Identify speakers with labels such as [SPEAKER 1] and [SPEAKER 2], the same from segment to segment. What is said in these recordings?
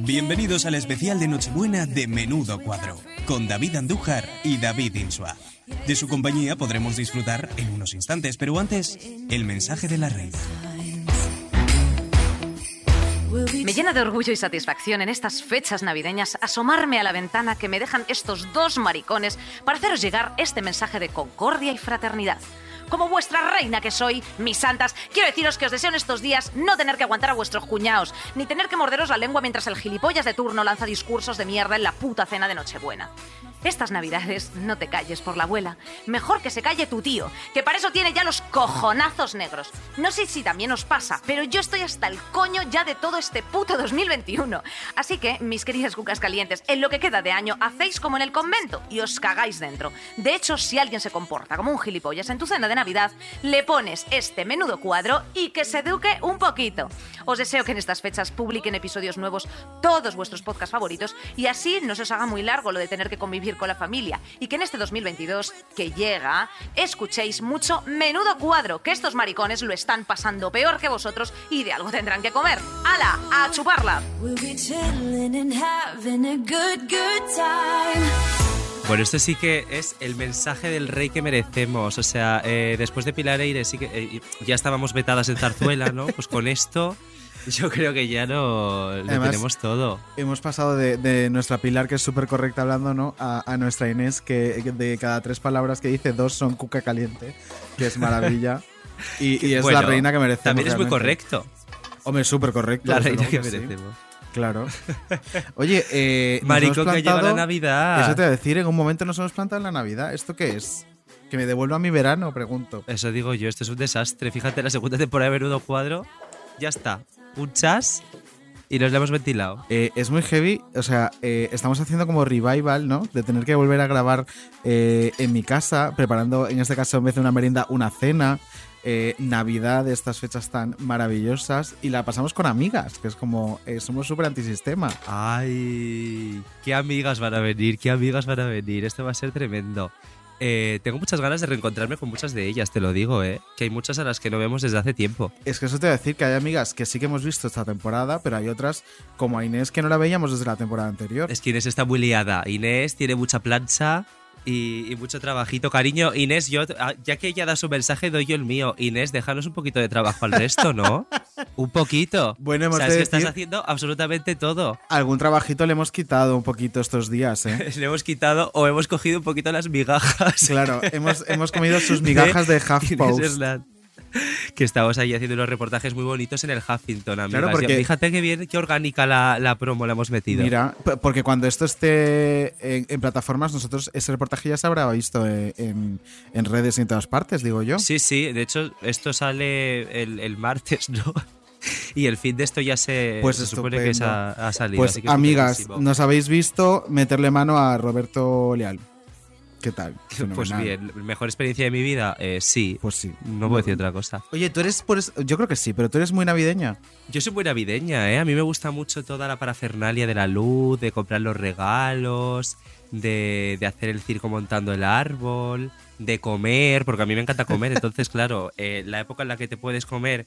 [SPEAKER 1] Bienvenidos al especial de Nochebuena de Menudo Cuadro, con David Andújar y David Insua. De su compañía podremos disfrutar en unos instantes, pero antes, el mensaje de la reina.
[SPEAKER 2] Me llena de orgullo y satisfacción en estas fechas navideñas asomarme a la ventana que me dejan estos dos maricones para haceros llegar este mensaje de concordia y fraternidad. Como vuestra reina que soy, mis santas, quiero deciros que os deseo en estos días no tener que aguantar a vuestros cuñaos, ni tener que morderos la lengua mientras el gilipollas de turno lanza discursos de mierda en la puta cena de Nochebuena. Estas navidades no te calles por la abuela. Mejor que se calle tu tío, que para eso tiene ya los cojonazos negros. No sé si también os pasa, pero yo estoy hasta el coño ya de todo este puto 2021. Así que, mis queridas cucas calientes, en lo que queda de año hacéis como en el convento y os cagáis dentro. De hecho, si alguien se comporta como un gilipollas en tu cena de Navidad, le pones este menudo cuadro y que se eduque un poquito. Os deseo que en estas fechas publiquen episodios nuevos todos vuestros podcasts favoritos y así no se os haga muy largo lo de tener que convivir con la familia y que en este 2022 que llega escuchéis mucho menudo cuadro, que estos maricones lo están pasando peor que vosotros y de algo tendrán que comer. ¡Hala! ¡A chuparla!
[SPEAKER 3] Bueno, esto sí que es el mensaje del rey que merecemos. O sea, eh, después de Pilar Eire sí que eh, ya estábamos vetadas en Zarzuela, ¿no? Pues con esto yo creo que ya no lo
[SPEAKER 4] Además-
[SPEAKER 3] tenemos todo.
[SPEAKER 4] Hemos pasado de, de nuestra Pilar, que es súper correcta hablando, ¿no? A, a nuestra Inés, que de cada tres palabras que dice, dos son cuca caliente, que es maravilla. Y, y es
[SPEAKER 3] Bueno,
[SPEAKER 4] la reina que merecemos.
[SPEAKER 3] También es muy correcto.
[SPEAKER 4] Hombre, súper correcto.
[SPEAKER 3] La reina que
[SPEAKER 4] sí.
[SPEAKER 3] merecemos.
[SPEAKER 4] Claro. Oye, eh, hemos
[SPEAKER 3] que llega la Navidad.
[SPEAKER 4] Eso te voy a decir, en un momento nos hemos plantado en la Navidad. ¿Esto qué es? ¿Que me devuelva mi verano? Pregunto.
[SPEAKER 3] Eso digo yo, esto es un desastre. Fíjate, la segunda temporada de Menudo Cuadro, ya está. Un chas y nos la hemos ventilado.
[SPEAKER 4] Eh, es muy heavy, o sea, eh, estamos haciendo como revival, ¿no? De tener que volver a grabar eh, en mi casa, preparando, en este caso, en vez de una merienda, una cena. Navidad estas fechas tan maravillosas y la pasamos con amigas, que es como, somos súper antisistema.
[SPEAKER 3] Ay, qué amigas van a venir, qué amigas van a venir. Esto va a ser tremendo. Eh, tengo muchas ganas de reencontrarme con muchas de ellas, te lo digo, ¿eh? Que hay muchas a las que no vemos desde hace tiempo.
[SPEAKER 4] Es que eso te voy a decir que hay amigas que sí que hemos visto esta temporada, pero hay otras como a Inés que no la veíamos desde la temporada anterior.
[SPEAKER 3] Es que Inés está muy liada. Inés tiene mucha plancha y, y mucho trabajito. Cariño, Inés, yo, ah, ya que ella da su mensaje, doy yo el mío. Inés, déjanos un poquito de trabajo al resto, ¿no? un poquito.
[SPEAKER 4] Bueno, hemos
[SPEAKER 3] o sea, es
[SPEAKER 4] de
[SPEAKER 3] que estás haciendo absolutamente todo.
[SPEAKER 4] Algún trabajito le hemos quitado un poquito estos días, ¿eh?
[SPEAKER 3] Le hemos quitado o hemos cogido un poquito las migajas.
[SPEAKER 4] Claro, hemos, hemos comido sus migajas de
[SPEAKER 3] Inés
[SPEAKER 4] HuffPost.
[SPEAKER 3] Hernán. Que estamos ahí haciendo unos reportajes muy bonitos en el Huffington, amigas.
[SPEAKER 4] Claro, porque-
[SPEAKER 3] Fíjate qué bien, qué orgánica la, la promo la hemos metido.
[SPEAKER 4] Mira, porque cuando esto esté en, en plataformas, nosotros ese reportaje ya se habrá visto eh, en, en redes y en todas partes, digo yo.
[SPEAKER 3] Sí, sí, de hecho, esto sale el, el martes, ¿no? Y el fin de esto ya se,
[SPEAKER 4] Pues
[SPEAKER 3] se supone que ha, ha salido.
[SPEAKER 4] Pues
[SPEAKER 3] así que
[SPEAKER 4] amigas, nos habéis visto meterle mano a Roberto Leal. ¿Qué tal?
[SPEAKER 3] Pues bien, mejor experiencia de mi vida, eh, sí.
[SPEAKER 4] Pues sí.
[SPEAKER 3] No puedo decir otra cosa.
[SPEAKER 4] Oye, tú eres, por es- yo creo que sí, pero tú eres muy navideña.
[SPEAKER 3] Yo soy muy navideña, ¿eh? A mí me gusta mucho toda la parafernalia de la luz, de comprar los regalos, de, de hacer el circo montando el árbol, de comer, porque a mí me encanta comer. Entonces, claro, eh, la época en la que te puedes comer,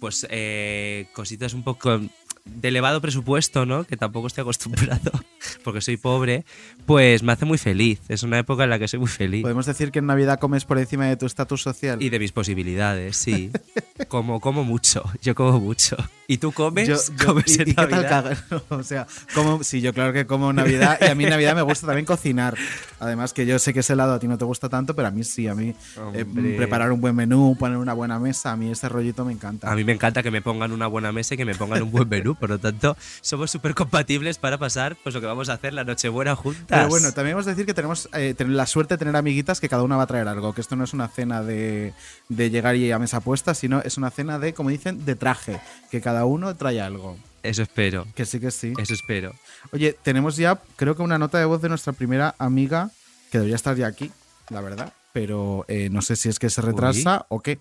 [SPEAKER 3] pues eh, cositas un poco de elevado presupuesto, ¿no? Que tampoco estoy acostumbrado, porque soy pobre, pues me hace muy feliz. Es una época en la que soy muy feliz.
[SPEAKER 4] Podemos decir que en Navidad comes por encima de tu estatus social.
[SPEAKER 3] Y de mis posibilidades, sí. como, como mucho, yo como mucho. ¿Y tú comes?
[SPEAKER 4] Yo- yo-
[SPEAKER 3] ¿Comes
[SPEAKER 4] y-
[SPEAKER 3] en
[SPEAKER 4] y qué tal
[SPEAKER 3] Navidad?
[SPEAKER 4] cagas? o sea, como, sí, yo claro que como Navidad y a mí en Navidad me gusta también cocinar. Además que yo sé que ese lado a ti no te gusta tanto, pero a mí sí, a mí eh, preparar un buen menú, poner una buena mesa, a mí ese rollito me encanta.
[SPEAKER 3] A mí me encanta que me pongan una buena mesa y que me pongan un buen menú, por lo tanto, somos súper compatibles para pasar, pues lo que vamos a hacer la Nochebuena juntas.
[SPEAKER 4] Pero bueno, también vamos a decir que tenemos eh, la suerte de tener amiguitas que cada una va a traer algo, que esto no es una cena de, de llegar y a mesa puesta, sino es una cena de, como dicen, de traje, que cada uno trae algo.
[SPEAKER 3] Eso espero.
[SPEAKER 4] Que sí, que sí.
[SPEAKER 3] Eso espero.
[SPEAKER 4] Oye, tenemos ya, creo que una nota de voz de nuestra primera amiga, que debería estar ya aquí, la verdad, pero eh, no sé si es que se retrasa o qué.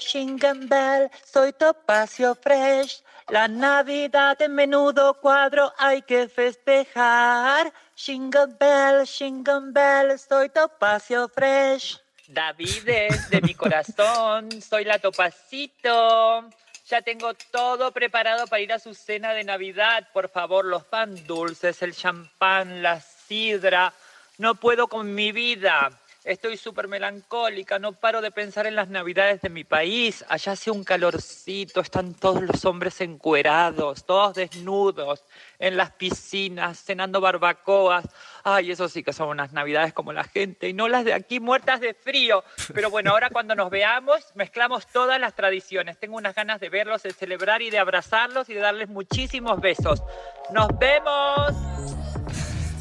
[SPEAKER 5] Jingle bell, soy Topacio Fresh. La Navidad en menudo cuadro hay que festejar. Jingle bell, jingle bell, soy Topacio Fresh. David es de mi corazón, soy la Topacito. Ya tengo todo preparado para ir a su cena de Navidad. Por favor, los pan dulces, el champán, la sidra. No puedo con mi vida. Estoy súper melancólica, no paro de pensar en las navidades de mi país. Allá hace un calorcito, están todos los hombres encuerados, todos desnudos, en las piscinas, cenando barbacoas. Ay, eso sí que son unas navidades como la gente, y no las de aquí muertas de frío. Pero bueno, ahora cuando nos veamos, mezclamos todas las tradiciones. Tengo unas ganas de verlos, de celebrar y de abrazarlos y de darles muchísimos besos. ¡Nos vemos!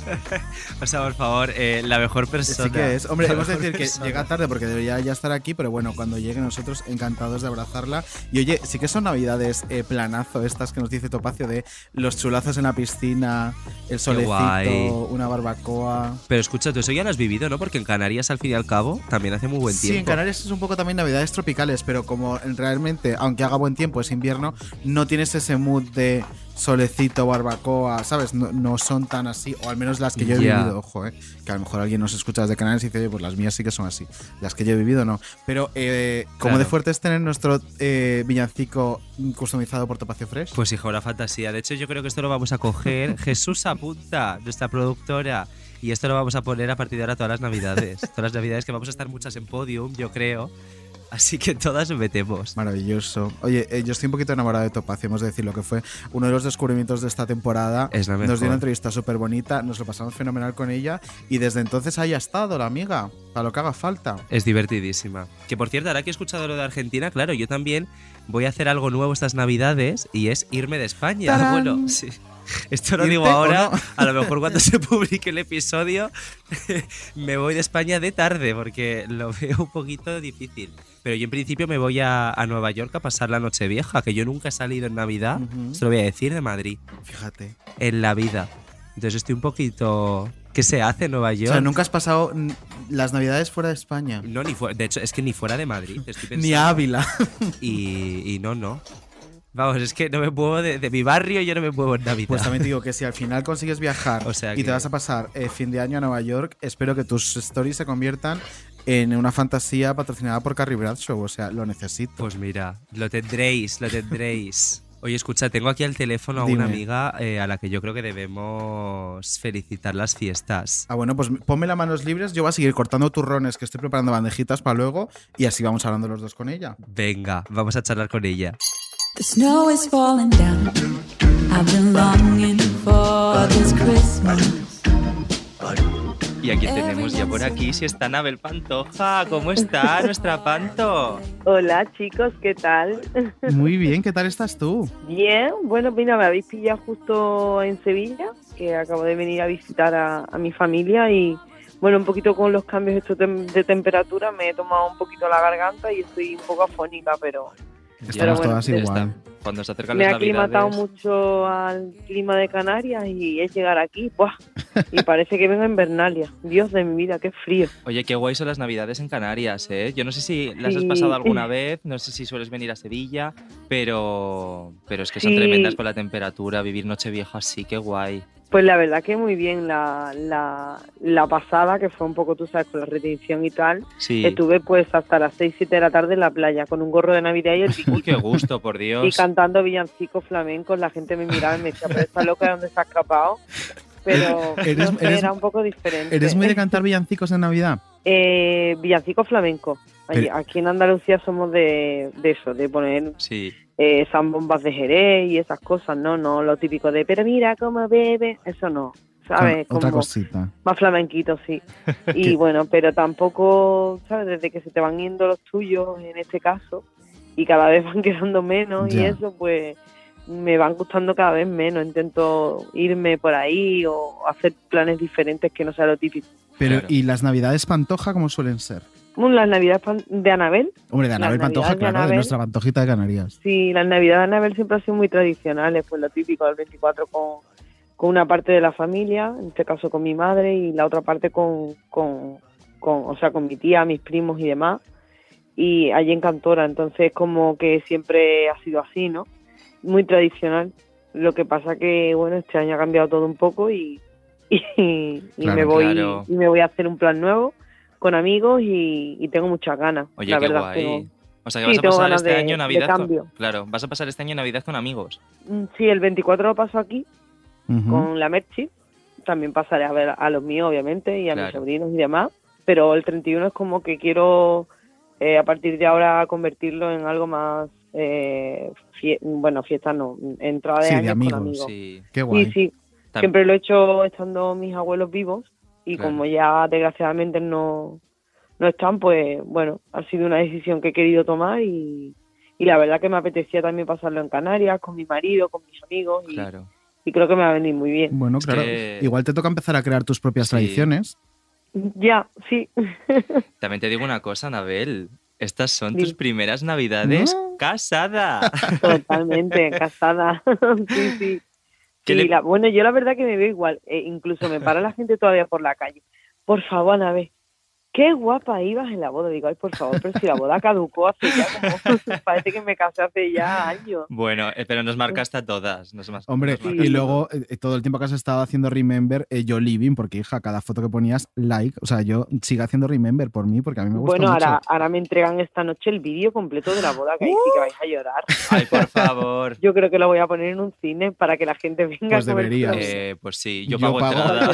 [SPEAKER 3] O sea, por favor, eh, la mejor persona.
[SPEAKER 4] Sí que es. Hombre,
[SPEAKER 3] La
[SPEAKER 4] hemos de
[SPEAKER 3] mejor
[SPEAKER 4] decir que llega tarde porque debería ya estar aquí, pero bueno, cuando llegue nosotros encantados de abrazarla. Y oye, sí que son navidades eh, planazo estas que nos dice Topacio de los chulazos en la piscina, el solecito, una barbacoa.
[SPEAKER 3] Pero escucha, tú eso ya lo has vivido, ¿no? Porque en Canarias, al fin y al cabo, también hace muy buen tiempo.
[SPEAKER 4] Sí, en Canarias es un poco también navidades tropicales, pero como realmente, aunque haga buen tiempo, es invierno, no tienes ese mood de solecito, barbacoa, ¿sabes? No, no son tan así, o al menos las que yo he
[SPEAKER 3] Ya.
[SPEAKER 4] vivido, ojo, ¿eh? Que a lo mejor alguien nos escucha desde Canarias y dice, oye, pues las mías sí que son así. Las que yo he vivido, no. Pero, eh,
[SPEAKER 3] Claro.
[SPEAKER 4] de fuerte es tener nuestro eh, villancico customizado por Topacio Fresh.
[SPEAKER 3] Pues hijo, una fantasía. De hecho, yo creo que esto lo vamos a coger. Jesús apunta, nuestra productora. Y esto lo vamos a poner a partir de ahora todas las navidades. Todas las navidades que vamos a estar muchas en podium, yo creo. Así que todas metemos.
[SPEAKER 4] Maravilloso. Oye, eh, yo estoy un poquito enamorado de Topacio, hemos de decir lo que fue uno de los descubrimientos de esta temporada.
[SPEAKER 3] Es la
[SPEAKER 4] Nos dio
[SPEAKER 3] mejor.
[SPEAKER 4] una entrevista súper bonita, nos lo pasamos fenomenal con ella y desde entonces ahí ha estado la amiga, para lo que haga falta.
[SPEAKER 3] Es divertidísima. Que por cierto, ahora que he escuchado lo de Argentina, claro, yo también voy a hacer algo nuevo estas navidades y es irme de España.
[SPEAKER 4] ¡Tarán!
[SPEAKER 3] Bueno, sí. Esto lo
[SPEAKER 4] ¿Irte
[SPEAKER 3] digo
[SPEAKER 4] o
[SPEAKER 3] ahora,
[SPEAKER 4] no?
[SPEAKER 3] a lo mejor cuando se publique el episodio me voy de España de tarde porque lo veo un poquito difícil. Pero yo en principio me voy a, a Nueva York a pasar la noche vieja, que yo nunca he salido en Navidad,
[SPEAKER 4] Ujú.
[SPEAKER 3] esto lo voy a decir, de Madrid,
[SPEAKER 4] Fíjate.
[SPEAKER 3] en la vida. Entonces estoy un poquito... ¿Qué se hace en Nueva
[SPEAKER 4] O
[SPEAKER 3] York?
[SPEAKER 4] sea, nunca has pasado las navidades fuera de España.
[SPEAKER 3] No, ni fuera, de hecho, es que ni fuera de Madrid. Estoy.
[SPEAKER 4] Ni Ávila.
[SPEAKER 3] Y, y no, no. Vamos, es que no me muevo de, de mi barrio, yo no me muevo en Navidad.
[SPEAKER 4] Pues también te digo que si al final consigues viajar
[SPEAKER 3] O sea
[SPEAKER 4] y
[SPEAKER 3] que-
[SPEAKER 4] te vas a pasar eh, fin de año a Nueva York, espero que tus stories se conviertan en una fantasía patrocinada por Carrie Bradshaw. O sea, lo necesito.
[SPEAKER 3] Pues mira, lo tendréis, lo tendréis. Oye, escucha, tengo aquí al teléfono a
[SPEAKER 4] Dime.
[SPEAKER 3] una amiga eh, a la que yo creo que debemos felicitar las fiestas.
[SPEAKER 4] Ah, bueno, pues ponme las manos libres. Yo voy a seguir cortando turrones, que estoy preparando bandejitas para luego. Y así vamos hablando los dos con ella.
[SPEAKER 3] Venga, vamos a charlar con ella.
[SPEAKER 6] The snow is falling down. I've been longing for this Christmas.
[SPEAKER 3] Y aquí tenemos ya por aquí, si está Anabel Pantoja. ¿Cómo está nuestra Panto?
[SPEAKER 7] Hola chicos, ¿qué tal?
[SPEAKER 4] Muy bien, ¿qué tal estás tú?
[SPEAKER 7] Bien, bueno, mira, me habéis pillado justo en Sevilla, que acabo de venir a visitar a, a mi familia y bueno, un poquito con los cambios de temperatura me he tomado un poquito la garganta y estoy un poco afónica, pero
[SPEAKER 4] Estamos
[SPEAKER 7] bueno,
[SPEAKER 4] todas igual.
[SPEAKER 3] Cuando se acercan
[SPEAKER 7] me he
[SPEAKER 3] las
[SPEAKER 7] aclimatado mucho al clima de Canarias y es llegar aquí, ¡buah! y parece que vengo en Bernalia. Dios de mi vida, qué frío.
[SPEAKER 8] Oye, qué guay son las navidades en Canarias, ¿eh? Yo no sé si las has
[SPEAKER 7] Sí.
[SPEAKER 8] pasado alguna vez, no sé si sueles venir a Sevilla, pero, pero es que son
[SPEAKER 7] Sí.
[SPEAKER 8] tremendas con la temperatura, vivir Nochevieja así, qué guay.
[SPEAKER 7] Pues la verdad que muy bien la, la, la pasada, que fue un poco, tú sabes, con la retención y tal.
[SPEAKER 8] Sí.
[SPEAKER 7] Estuve pues hasta las 6, 7 de la tarde en la playa con un gorro de Navidad y el
[SPEAKER 8] Uy, qué gusto, por Dios.
[SPEAKER 7] y cantando villancicos flamencos, la gente me miraba y me decía, pero esta loca, ¿de dónde se ha escapado? Pero
[SPEAKER 4] Eres-
[SPEAKER 7] no sé,
[SPEAKER 4] eres-
[SPEAKER 7] era un poco diferente.
[SPEAKER 4] ¿Eres muy de cantar villancicos en Navidad?
[SPEAKER 7] Eh, villancicos flamencos.
[SPEAKER 4] Pero-
[SPEAKER 7] Aquí en Andalucía somos de, de eso, de poner
[SPEAKER 8] Sí.
[SPEAKER 7] eh, zambombas de Jerez y esas cosas, ¿no? No lo típico de, pero mira cómo bebe, eso no, ¿sabes?
[SPEAKER 4] Con otra
[SPEAKER 7] Como-
[SPEAKER 4] cosita.
[SPEAKER 7] más flamenquito, sí. Y bueno, pero tampoco, ¿sabes? Desde que se te van yendo los tuyos, en este caso, y cada vez van quedando menos y eso, pues me van gustando cada vez menos. Intento irme por ahí o hacer planes diferentes que no sea lo típico.
[SPEAKER 4] Pero,
[SPEAKER 8] Claro.
[SPEAKER 4] ¿y las navidades Pantoja cómo suelen ser?
[SPEAKER 7] Las navidades de Anabel,
[SPEAKER 4] Hombre, de Anabel Pantoja,
[SPEAKER 7] de
[SPEAKER 4] claro, de nuestra Pantojita de Canarias.
[SPEAKER 7] sí, las navidades de Anabel siempre han sido muy tradicionales, pues lo típico del 24 con, con una parte de la familia, en este caso con mi madre, y la otra parte con, con, con, o sea, con mi tía, mis primos y demás, y allí en Cantora, entonces como que siempre ha sido así, ¿no? Muy tradicional. Lo que pasa que, bueno, este año ha cambiado todo un poco y, y, y
[SPEAKER 4] Claro,
[SPEAKER 7] me voy
[SPEAKER 8] claro.
[SPEAKER 7] y me voy a hacer un plan nuevo con amigos y, y tengo muchas ganas.
[SPEAKER 8] Oye,
[SPEAKER 7] la
[SPEAKER 8] qué
[SPEAKER 7] verdad,
[SPEAKER 8] guay.
[SPEAKER 7] tengo-
[SPEAKER 8] O sea que
[SPEAKER 7] Sí,
[SPEAKER 8] vas a pasar este
[SPEAKER 7] de-
[SPEAKER 8] año
[SPEAKER 7] de
[SPEAKER 8] Navidad
[SPEAKER 7] cambio.
[SPEAKER 8] con... Claro, vas a pasar este año Navidad con amigos.
[SPEAKER 7] Mm, Sí, el 24 lo paso aquí con la Merchi. También pasaré a ver a los míos, obviamente, y a mis sobrinos y demás. Pero el 31 es como que quiero, eh, a partir de ahora, convertirlo en algo más. eh, fie- bueno, fiesta no, entrada de
[SPEAKER 4] Sí, de
[SPEAKER 7] años con
[SPEAKER 4] amigos.
[SPEAKER 7] amigos.
[SPEAKER 8] Sí.
[SPEAKER 4] Qué guay.
[SPEAKER 7] Sí, sí.
[SPEAKER 8] Tam-
[SPEAKER 7] Siempre lo he hecho estando mis abuelos vivos y
[SPEAKER 8] Claro.
[SPEAKER 7] como ya desgraciadamente no, no están, pues bueno, ha sido una decisión que he querido tomar y, y la verdad que me apetecía también pasarlo en Canarias con mi marido, con mis amigos y,
[SPEAKER 8] Claro.
[SPEAKER 7] y creo que me va a venir muy bien.
[SPEAKER 4] Bueno,
[SPEAKER 8] Es
[SPEAKER 4] claro.
[SPEAKER 8] que-
[SPEAKER 4] Igual te toca empezar a crear tus propias
[SPEAKER 8] Sí.
[SPEAKER 4] tradiciones.
[SPEAKER 7] Ya, sí.
[SPEAKER 8] También te digo una cosa, Anabel. Estas son tus primeras navidades
[SPEAKER 4] No.
[SPEAKER 8] casada.
[SPEAKER 7] Totalmente, casada. sí, sí.
[SPEAKER 8] ¿Qué
[SPEAKER 7] Sí,
[SPEAKER 8] le-
[SPEAKER 7] la- bueno, yo la verdad que me veo igual. Eh, incluso me para la gente todavía por la calle. Por favor, Ana, qué guapa ibas en la boda. Digo, ay, por favor, pero si la boda caducó hace ya como... Parece que me casé hace ya años.
[SPEAKER 8] Bueno, eh, pero nos marcaste a todas. Nos mas-
[SPEAKER 4] Hombre,
[SPEAKER 8] nos
[SPEAKER 7] Sí.
[SPEAKER 4] y
[SPEAKER 8] marcaste.
[SPEAKER 4] luego eh, todo el tiempo que has estado haciendo Remember, eh, yo living, porque hija, cada foto que ponías, like. O sea, yo sigo haciendo Remember por mí, porque a mí me gusta
[SPEAKER 7] Bueno,
[SPEAKER 4] mucho.
[SPEAKER 7] ahora, ahora me entregan esta noche el vídeo completo de la boda, que ahí sí que vais a llorar.
[SPEAKER 8] Ay, por favor.
[SPEAKER 7] Yo creo que lo voy a poner en un cine para que la gente venga
[SPEAKER 4] Pues
[SPEAKER 7] a
[SPEAKER 4] deberías.
[SPEAKER 8] Eh, pues sí, yo,
[SPEAKER 4] Yo
[SPEAKER 8] pago,
[SPEAKER 4] pago.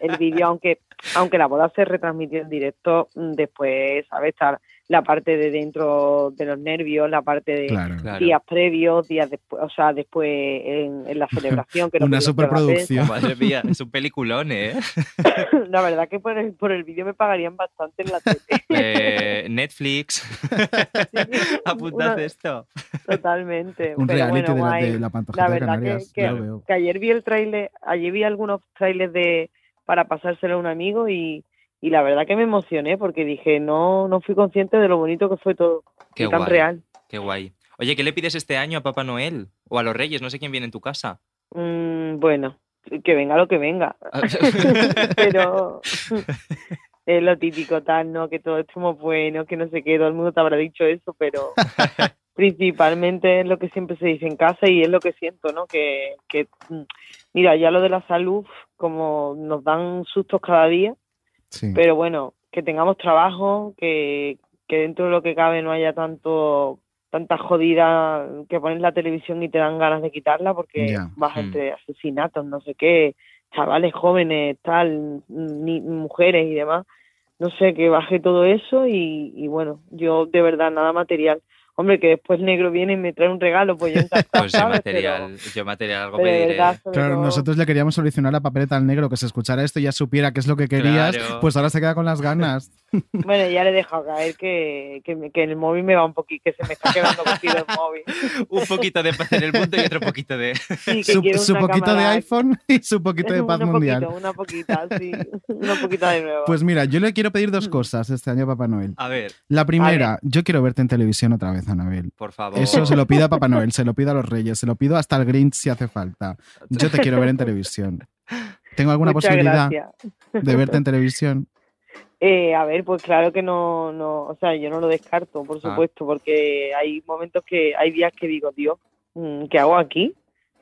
[SPEAKER 7] El vídeo, aunque, aunque la boda se retransmitió en directo, mm, después, ¿sabes? Está la parte de dentro de los nervios, la parte de
[SPEAKER 4] Claro.
[SPEAKER 8] Claro.
[SPEAKER 7] días previos, días después, o sea, después en, en la celebración. Que
[SPEAKER 4] Una superproducción.
[SPEAKER 8] Madre mía, es un peliculón, ¿eh?
[SPEAKER 7] La verdad que por el, por el vídeo me pagarían bastante en la tele.
[SPEAKER 8] Eh, Netflix. Apuntad
[SPEAKER 7] Una-
[SPEAKER 8] esto.
[SPEAKER 7] Totalmente.
[SPEAKER 4] Un
[SPEAKER 7] Pero
[SPEAKER 4] reality
[SPEAKER 7] bueno,
[SPEAKER 4] de, la,
[SPEAKER 7] guay.
[SPEAKER 4] de la Pantojita
[SPEAKER 7] La
[SPEAKER 4] de
[SPEAKER 7] verdad que,
[SPEAKER 4] Canarias.
[SPEAKER 7] que- ayer vi el tráiler, ayer vi algunos trailers de para pasárselo a un amigo y, y la verdad que me emocioné porque dije, no, no fui consciente de lo bonito que fue todo.
[SPEAKER 8] Qué
[SPEAKER 7] y tan
[SPEAKER 8] guay.
[SPEAKER 7] real.
[SPEAKER 8] Qué guay. Oye, ¿qué le pides este año a Papá Noel? O a los Reyes, no sé quién viene en tu casa.
[SPEAKER 7] Mm, bueno, que venga lo que venga. Pero es lo típico tal, ¿no? Que todos estemos buenos, que no sé qué, todo el mundo te habrá dicho eso, pero principalmente es lo que siempre se dice en casa y es lo que siento, ¿no? Que, que mm, mira, ya lo de la salud, como nos dan sustos cada día,
[SPEAKER 4] Sí.
[SPEAKER 7] pero bueno, que tengamos trabajo, que, que dentro de lo que cabe no haya tanto tanta jodida que pones la televisión y te dan ganas de quitarla porque
[SPEAKER 4] Ya.
[SPEAKER 7] vas
[SPEAKER 8] Mm.
[SPEAKER 7] entre asesinatos, no sé qué, chavales jóvenes, tal, ni, mujeres y demás. No sé, que baje todo eso y, y bueno, yo de verdad nada material. Hombre, que después negro viene y me trae un regalo, pues yo
[SPEAKER 8] Pues yo material, yo material algo pediré.
[SPEAKER 7] verdad,
[SPEAKER 4] Claro,
[SPEAKER 7] todo-
[SPEAKER 4] nosotros le queríamos solucionar a Papeleta al Negro que se escuchara esto y ya supiera qué es lo que querías,
[SPEAKER 8] Claro.
[SPEAKER 4] pues ahora se queda con las ganas.
[SPEAKER 7] Bueno, ya le he dejado caer que, que, me- que el móvil me va un poquito, que se me está quedando cogido el móvil.
[SPEAKER 8] Un poquito de paz en el punto y otro poquito de...
[SPEAKER 7] Sí, que
[SPEAKER 4] Su,
[SPEAKER 7] quiero
[SPEAKER 4] su
[SPEAKER 7] una
[SPEAKER 4] poquito de iPhone y su poquito de paz
[SPEAKER 7] una
[SPEAKER 4] mundial.
[SPEAKER 7] Poquito, una poquita, sí. Una poquita de nuevo.
[SPEAKER 4] Pues mira, yo le quiero pedir
[SPEAKER 7] Mm.
[SPEAKER 4] dos cosas este año a Papá Noel.
[SPEAKER 8] A ver,
[SPEAKER 4] La primera, yo quiero verte en televisión otra vez, Anabel.
[SPEAKER 8] por favor.
[SPEAKER 4] Eso se lo pido a Papá Noel, se lo pido a los Reyes, se lo pido hasta al Grinch si hace falta. Yo te quiero ver en televisión. ¿Tengo alguna
[SPEAKER 7] Muchas
[SPEAKER 4] posibilidad
[SPEAKER 7] gracias.
[SPEAKER 4] de verte en televisión?
[SPEAKER 7] Eh, a ver, pues claro que no, no, o sea, yo no lo descarto, por
[SPEAKER 8] Ah.
[SPEAKER 7] supuesto, porque hay momentos que, hay días que digo, Dios, mm, ¿qué hago aquí?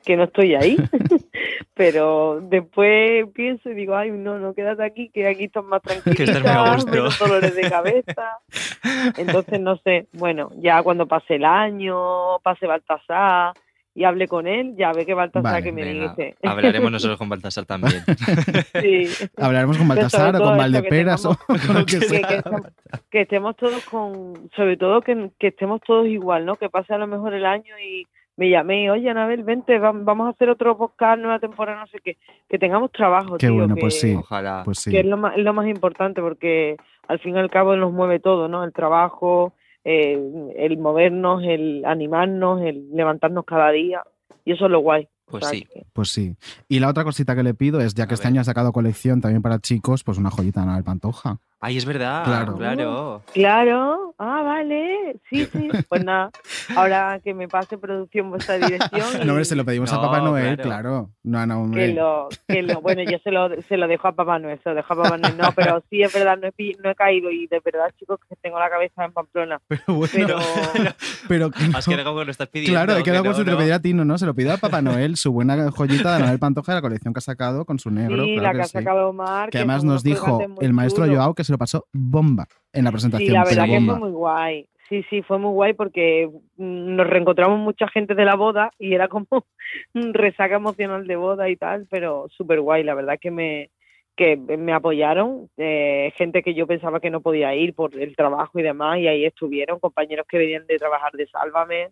[SPEAKER 7] Que no estoy ahí. Pero después pienso y digo, ay, no, no, quédate aquí, que aquí estás más tranquila, menos dolores de cabeza. Entonces, no sé, bueno, ya cuando pase el año, pase Baltasar y hable con él, ya ve que Baltasar
[SPEAKER 4] Vale,
[SPEAKER 7] que me
[SPEAKER 8] Venga,
[SPEAKER 7] dice.
[SPEAKER 8] hablaremos nosotros con Baltasar también.
[SPEAKER 7] sí.
[SPEAKER 4] Hablaremos con Baltasar o con
[SPEAKER 7] que
[SPEAKER 4] Valdeperas o con lo que
[SPEAKER 7] que,
[SPEAKER 4] sea.
[SPEAKER 7] que estemos, que estemos todos con, sobre todo que, que estemos todos igual, ¿no? Que pase a lo mejor el año y me llamé, oye Anabel, vente, vam- vamos a hacer otro podcast, nueva temporada, no sé qué, que tengamos trabajo,
[SPEAKER 4] Qué
[SPEAKER 7] tío,
[SPEAKER 4] bueno,
[SPEAKER 7] que,
[SPEAKER 4] pues sí.
[SPEAKER 8] Ojalá.
[SPEAKER 4] Pues sí.
[SPEAKER 7] que es lo más, es lo más importante porque al fin y al cabo nos mueve todo, ¿no? El trabajo, eh, el movernos, el animarnos, el levantarnos cada día Y eso es lo guay.
[SPEAKER 8] Pues
[SPEAKER 7] O sea
[SPEAKER 8] sí.
[SPEAKER 7] que-
[SPEAKER 4] Pues sí. Y la otra cosita que le pido es, ya que
[SPEAKER 8] A
[SPEAKER 4] este
[SPEAKER 8] ver.
[SPEAKER 4] año ha sacado colección también para chicos, pues una joyita de Anabel Pantoja.
[SPEAKER 8] Ay, es verdad.
[SPEAKER 4] Claro.
[SPEAKER 8] Claro.
[SPEAKER 7] Claro, ah, vale, sí, sí. Pues nada, ahora que me pase producción vuestra dirección. y
[SPEAKER 4] No, hombre, se lo pedimos a
[SPEAKER 8] No,
[SPEAKER 4] Papá Noel,
[SPEAKER 8] claro.
[SPEAKER 4] claro. No, no,
[SPEAKER 7] que
[SPEAKER 4] hombre.
[SPEAKER 7] lo, que lo, bueno, yo se lo, se lo dejo a Papá Noel, se lo dejo a Papá Noel. No, pero sí, es verdad, no he, no he caído y de verdad, chicos, que tengo la cabeza en Pamplona.
[SPEAKER 4] Pero bueno,
[SPEAKER 7] Pero
[SPEAKER 4] pero que no-
[SPEAKER 8] Has quedado como lo estás pidiendo.
[SPEAKER 4] Claro, he quedado
[SPEAKER 8] que
[SPEAKER 4] como
[SPEAKER 8] no,
[SPEAKER 4] si te lo a ti, no, no, se lo pido a Papá Noel, su buena joyita de Anabel Pantoja de la colección que ha sacado con su negro.
[SPEAKER 7] sí,
[SPEAKER 4] claro
[SPEAKER 7] la
[SPEAKER 4] que
[SPEAKER 7] que ha
[SPEAKER 4] sí.
[SPEAKER 7] sacado Omar.
[SPEAKER 4] Que además nos dijo el maestro. Joao que se lo pasó bomba en la presentación.
[SPEAKER 7] Sí, la verdad que fue muy guay. Sí, sí, fue muy guay porque mm, nos reencontramos mucha gente de la boda y era como un resaca emocional de boda y tal, pero súper guay. La verdad que me que me apoyaron, eh, gente que yo pensaba que no podía ir por el trabajo y demás, y ahí estuvieron, compañeros que venían de trabajar de Sálvame,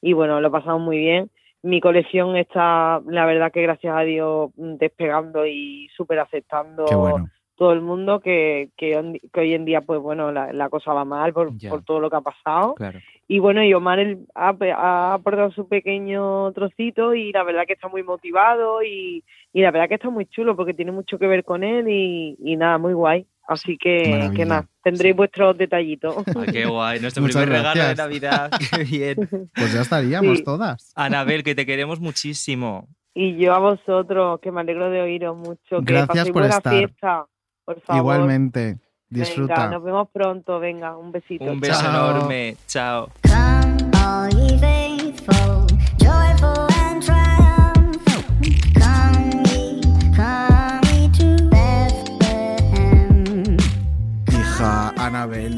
[SPEAKER 7] y bueno, lo pasamos muy bien. Mi colección está, la verdad que gracias a Dios, mm, despegando y súper aceptando
[SPEAKER 4] Qué bueno.
[SPEAKER 7] Todo el mundo que, que, que hoy en día pues bueno la, la cosa va mal por, por todo lo que ha pasado
[SPEAKER 8] Claro.
[SPEAKER 7] y bueno y Omar él ha, pe- ha aportado su pequeño trocito y la verdad que está muy motivado y, y la verdad que está muy chulo porque tiene mucho que ver con él y, y nada muy guay así que,
[SPEAKER 4] Maravilla.
[SPEAKER 7] que nada tendréis vuestros detallitos
[SPEAKER 8] Ah, qué guay. Nuestro
[SPEAKER 4] Muchas
[SPEAKER 8] primer regalo de. Navidad. Qué bien.
[SPEAKER 4] Pues ya estaríamos
[SPEAKER 7] Sí.
[SPEAKER 4] todas.
[SPEAKER 8] Anabel, que te queremos muchísimo.
[SPEAKER 7] y yo a vosotros que me alegro de oíros mucho que
[SPEAKER 4] Gracias
[SPEAKER 7] paséis
[SPEAKER 4] por
[SPEAKER 7] buena
[SPEAKER 4] estar.
[SPEAKER 7] fiesta por favor
[SPEAKER 4] Igualmente. Disfruta.
[SPEAKER 7] venga nos vemos pronto venga un besito
[SPEAKER 8] Un beso
[SPEAKER 4] Chao.
[SPEAKER 8] enorme. Chao.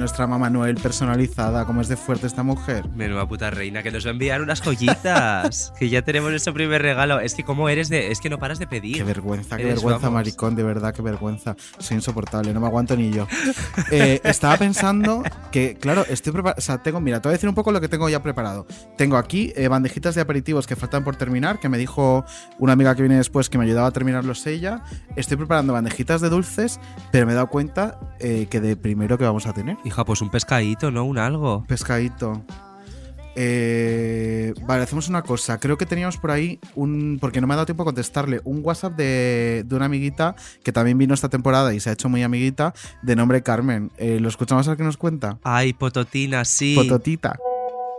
[SPEAKER 4] Nuestra mamá Noel personalizada, como es de fuerte esta mujer.
[SPEAKER 3] Menuda puta reina, que nos va a enviar unas joyitas. que ya tenemos nuestro primer regalo. Es que como eres de. Es que no paras de pedir.
[SPEAKER 4] Qué vergüenza, qué
[SPEAKER 3] Eres,
[SPEAKER 4] vergüenza,
[SPEAKER 3] vamos.
[SPEAKER 4] maricón, de verdad, qué vergüenza. Soy insoportable, no me aguanto ni yo. Eh, estaba pensando que, claro, estoy preparado. O sea, tengo, mira, te voy a decir un poco lo que tengo ya preparado. Tengo aquí eh, bandejitas de aperitivos que faltan por terminar, que me dijo una amiga que viene después que me ayudaba a terminarlos ella. Estoy preparando bandejitas de dulces, pero me he dado cuenta eh, que de primero que vamos a tener.
[SPEAKER 3] Hija, pues un pescadito, ¿no? Un algo.
[SPEAKER 4] Pescadito. Eh, vale, hacemos una cosa. Creo que teníamos por ahí un. Porque no me ha dado tiempo a contestarle. Un WhatsApp de, de una amiguita que también vino esta temporada y se ha hecho muy amiguita, de nombre Carmen. Eh, ¿Lo escuchamos a ver qué nos cuenta?
[SPEAKER 3] Ay, pototina, sí.
[SPEAKER 4] Pototita.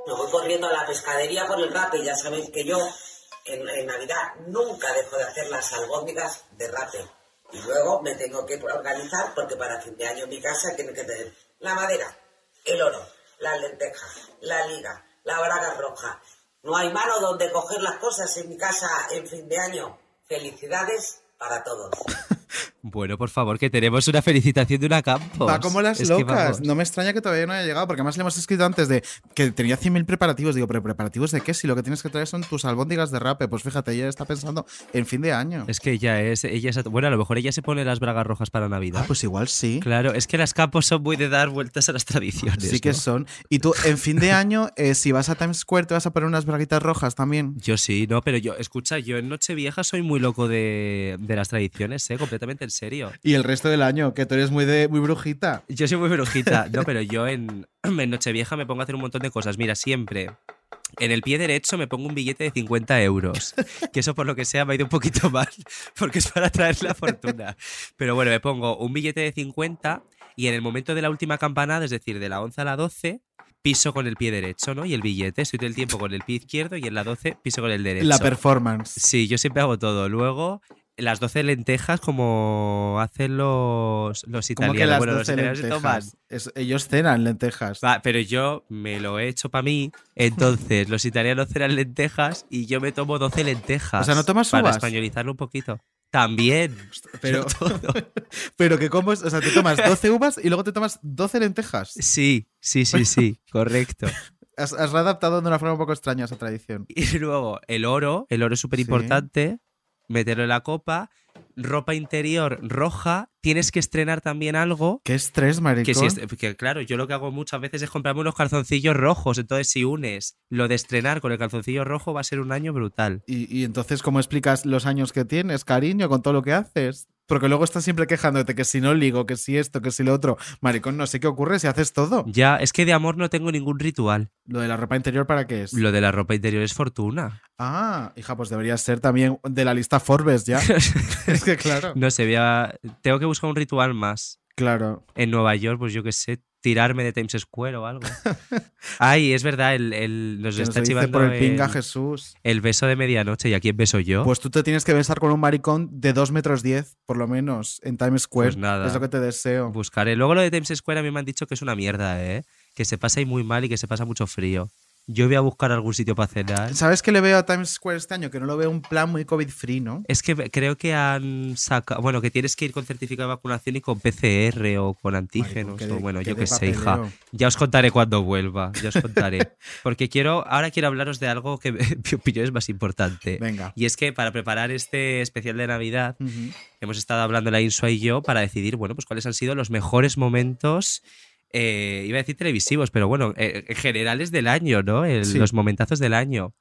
[SPEAKER 9] Me voy corriendo a la pescadería por el rape. Ya sabéis que yo en, en Navidad nunca dejo de hacer las albóndigas de rape. Y luego me tengo que organizar porque para fin de año en mi casa tiene que tener la madera, el oro, las lentejas, la liga, la braga roja. No hay mano donde coger las cosas en mi casa en fin de año. Felicidades para todos.
[SPEAKER 3] Bueno, por favor, que tenemos una felicitación de una Campos.
[SPEAKER 4] Va como las
[SPEAKER 3] Es
[SPEAKER 4] locas. No me extraña que todavía no haya llegado, porque además le hemos escrito antes de que tenía 100.000 preparativos. Digo, ¿pero preparativos de qué? Si lo que tienes que traer son tus albóndigas de rape. Pues fíjate, ella está pensando en fin de año.
[SPEAKER 3] Es que ella es, ella es. Bueno, a lo mejor ella se pone las bragas rojas para Navidad.
[SPEAKER 4] Ah, pues igual sí.
[SPEAKER 3] Claro, es que las Campos son muy de dar vueltas a las tradiciones.
[SPEAKER 4] Sí que son. Y tú, en fin de año, eh, si vas a Times Square, te vas a poner unas braguitas rojas también.
[SPEAKER 3] Yo sí, no, pero yo, escucha, yo en Nochevieja soy muy loco de, de las tradiciones, ¿eh? Completamente en serio.
[SPEAKER 4] Y el resto del año, que tú eres muy de muy brujita.
[SPEAKER 3] Yo soy muy brujita, no, pero yo en, en Nochevieja me pongo a hacer un montón de cosas. Mira, siempre en el pie derecho me pongo un billete de 50 euros. Que eso, por lo que sea, me ha ido un poquito mal, porque es para traer la fortuna. Pero bueno, me pongo un billete de 50 y en el momento de la última campanada, es decir, de la 11 a la 12, piso con el pie derecho, ¿no? Y el billete, estoy todo el tiempo con el pie izquierdo y en la 12 piso con el derecho.
[SPEAKER 4] La performance.
[SPEAKER 3] Sí, yo siempre hago todo. Luego, las 12 lentejas como hacen los, los italianos.
[SPEAKER 4] que las
[SPEAKER 3] bueno,
[SPEAKER 4] 12
[SPEAKER 3] los italianos se toman.
[SPEAKER 4] lentejas. Es- ellos cenan lentejas.
[SPEAKER 3] Pero yo me lo he hecho para mí. Entonces, los italianos cenan lentejas y yo me tomo 12 lentejas.
[SPEAKER 4] O sea, ¿no tomas
[SPEAKER 3] Para
[SPEAKER 4] uvas?
[SPEAKER 3] españolizarlo un poquito. También.
[SPEAKER 4] Pero, pero que como es, o sea, te tomas 12 uvas y luego te tomas 12 lentejas.
[SPEAKER 3] Sí, sí, sí, sí. Correcto.
[SPEAKER 4] Has, has readaptado de una forma un poco extraña esa tradición.
[SPEAKER 3] Y luego, el oro. El oro es súper importante. Meterlo en la copa. Ropa interior roja. Tienes que estrenar también algo.
[SPEAKER 4] Qué estrés, maricón.
[SPEAKER 3] Que, si que claro, yo lo que hago muchas veces es comprarme unos calzoncillos rojos. Entonces, si unes lo de estrenar con el calzoncillo rojo, va a ser un año brutal.
[SPEAKER 4] y, y entonces, ¿cómo explicas los años que tienes, cariño, con todo lo que haces? Porque luego estás siempre quejándote que si no ligo, que si esto, que si lo otro. Maricón, no sé qué ocurre si haces todo.
[SPEAKER 3] Ya, es que de amor no tengo ningún ritual.
[SPEAKER 4] Lo de la ropa interior, ¿para qué es?
[SPEAKER 3] Lo de la ropa interior es fortuna.
[SPEAKER 4] Ah, hija, pues debería ser también de la lista Forbes ya. es que claro.
[SPEAKER 3] No sé, voy a- tengo que buscar un ritual más.
[SPEAKER 4] Claro.
[SPEAKER 3] En Nueva York, pues yo qué sé, tirarme de Times Square o algo. Ay, es verdad, el, el- nos
[SPEAKER 4] Que
[SPEAKER 3] está
[SPEAKER 4] nos
[SPEAKER 3] chivando
[SPEAKER 4] por el pinga Jesús.
[SPEAKER 3] el beso de medianoche. ¿Y a quién beso yo?
[SPEAKER 4] Pues tú te tienes que besar con un maricón de 2 metros 10, por lo menos, en Times Square.
[SPEAKER 3] Pues nada.
[SPEAKER 4] Es lo que te deseo.
[SPEAKER 3] Buscaré. Luego lo de Times Square a mí me han dicho que es una mierda, ¿eh? Que se pasa ahí muy mal y que se pasa mucho frío. Yo voy a buscar algún sitio para cenar.
[SPEAKER 4] ¿Sabes qué le veo a Times Square este año? Que no lo veo un plan muy COVID-free, ¿no?
[SPEAKER 3] Es que creo que han sacado. Bueno, que tienes que ir con certificado de vacunación y con PCR o con antígenos. o bueno, yo qué sé, hija. Ya os contaré cuando vuelva. Ya os contaré. Porque quiero. Ahora quiero hablaros de algo que mi opinión es más importante.
[SPEAKER 4] Venga.
[SPEAKER 3] Y es que para preparar este especial de Navidad, hemos estado hablando la Insua y yo para decidir, bueno, pues cuáles han sido los mejores momentos. Eh, iba a decir televisivos, pero bueno, eh, en generales del año, ¿no? El-
[SPEAKER 4] Sí.
[SPEAKER 3] Los momentazos del año.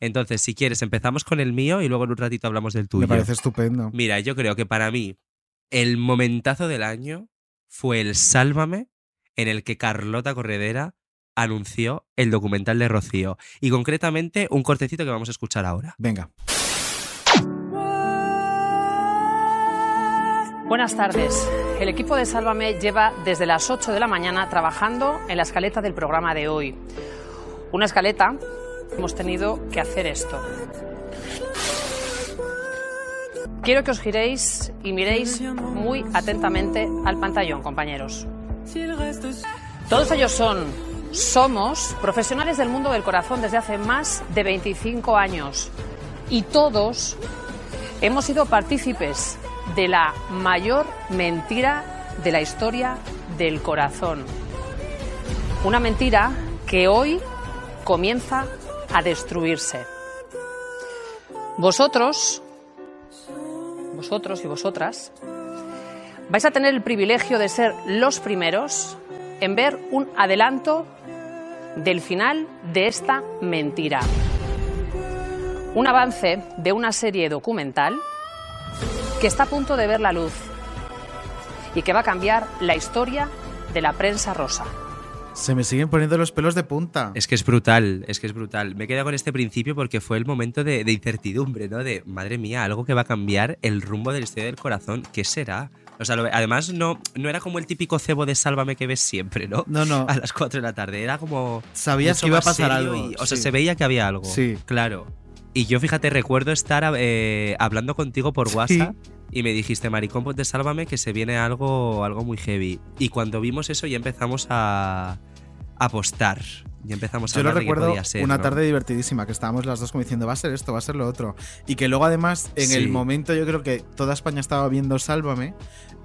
[SPEAKER 3] Entonces, si quieres, empezamos con el mío y luego en un ratito hablamos del tuyo.
[SPEAKER 4] Me parece estupendo.
[SPEAKER 3] Mira, yo creo que para mí el momentazo del año fue el Sálvame en el que Carlota Corredera anunció el documental de Rocío. Y concretamente un cortecito que vamos a escuchar ahora.
[SPEAKER 4] Venga.
[SPEAKER 10] Buenas tardes. El equipo de Sálvame lleva desde las 8 de la mañana trabajando en la escaleta del programa de hoy. Una escaleta, hemos tenido que hacer esto. Quiero que os giréis y miréis muy atentamente al pantallón, compañeros. Todos ellos son, somos profesionales del mundo del corazón desde hace más de 25 años. Y todos hemos sido partícipes de la mayor mentira de la historia del corazón. Una mentira que hoy comienza a destruirse. Vosotros, vosotros y vosotras, vais a tener el privilegio de ser los primeros en ver un adelanto del final de esta mentira. Un avance de una serie documental que está a punto de ver la luz y que va a cambiar la historia de la prensa rosa.
[SPEAKER 4] Se me siguen poniendo los pelos de punta.
[SPEAKER 3] Es que es brutal, es que es brutal. Me he quedado con este principio porque fue el momento de, de incertidumbre, ¿no? De, madre mía, algo que va a cambiar el rumbo de la historia del corazón. ¿Qué será? O sea, lo- además no, no era como el típico cebo de Sálvame que ves siempre, ¿no?
[SPEAKER 4] No, no.
[SPEAKER 3] A las 4 de la tarde. Era como.
[SPEAKER 4] Sabías que iba a pasar algo,
[SPEAKER 3] y- o sea,
[SPEAKER 4] sí.
[SPEAKER 3] se veía que había algo.
[SPEAKER 4] Sí.
[SPEAKER 3] Claro. Y yo, fíjate, recuerdo estar eh, hablando contigo por WhatsApp y me dijiste, maricón, ponte sálvame que se viene algo, algo muy heavy. Y cuando vimos eso ya empezamos a apostar. Ya empezamos a
[SPEAKER 4] Yo lo recuerdo
[SPEAKER 3] ser,
[SPEAKER 4] una
[SPEAKER 3] ¿no?
[SPEAKER 4] tarde divertidísima, que estábamos las dos como diciendo, va a ser esto, va a ser lo otro. Y que luego además, en
[SPEAKER 3] Sí.
[SPEAKER 4] el momento yo creo que toda España estaba viendo Sálvame,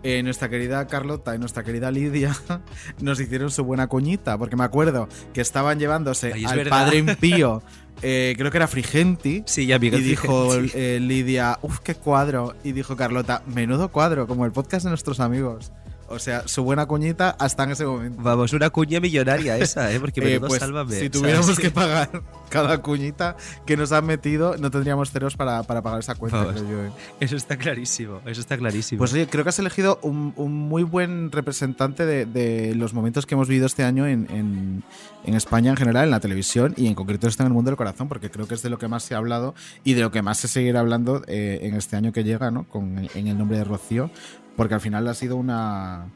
[SPEAKER 4] eh, nuestra querida Carlota y nuestra querida Lidia nos hicieron su buena cuñita, porque me acuerdo que estaban llevándose
[SPEAKER 3] Ay, es
[SPEAKER 4] al
[SPEAKER 3] verdad.
[SPEAKER 4] padre impío, eh, creo que era Frigenti,
[SPEAKER 3] Sí, ya Miguel
[SPEAKER 4] y dijo eh, Lidia, uff, qué cuadro. Y dijo Carlota, menudo cuadro, como el podcast de nuestros amigos. O sea, su buena cuñita hasta en ese momento.
[SPEAKER 3] Vamos, una cuña millonaria esa, ¿eh? Porque
[SPEAKER 4] Eh,
[SPEAKER 3] menudo
[SPEAKER 4] pues,
[SPEAKER 3] sálvame.
[SPEAKER 4] si
[SPEAKER 3] ¿sabes?
[SPEAKER 4] tuviéramos que pagar cada cuñita que nos han metido, no tendríamos ceros para, para pagar esa cuenta,
[SPEAKER 3] Vamos.
[SPEAKER 4] creo yo. ¿eh?
[SPEAKER 3] Eso está clarísimo, eso está clarísimo.
[SPEAKER 4] Pues oye, creo que has elegido un, un muy buen representante de, de los momentos que hemos vivido este año en, en- en España en general, en la televisión y en concreto esto en el mundo del corazón, porque creo que es de lo que más se ha hablado y de lo que más se seguirá hablando eh, en este año que llega, ¿no? Con, en el nombre de Rocío, porque al final ha sido una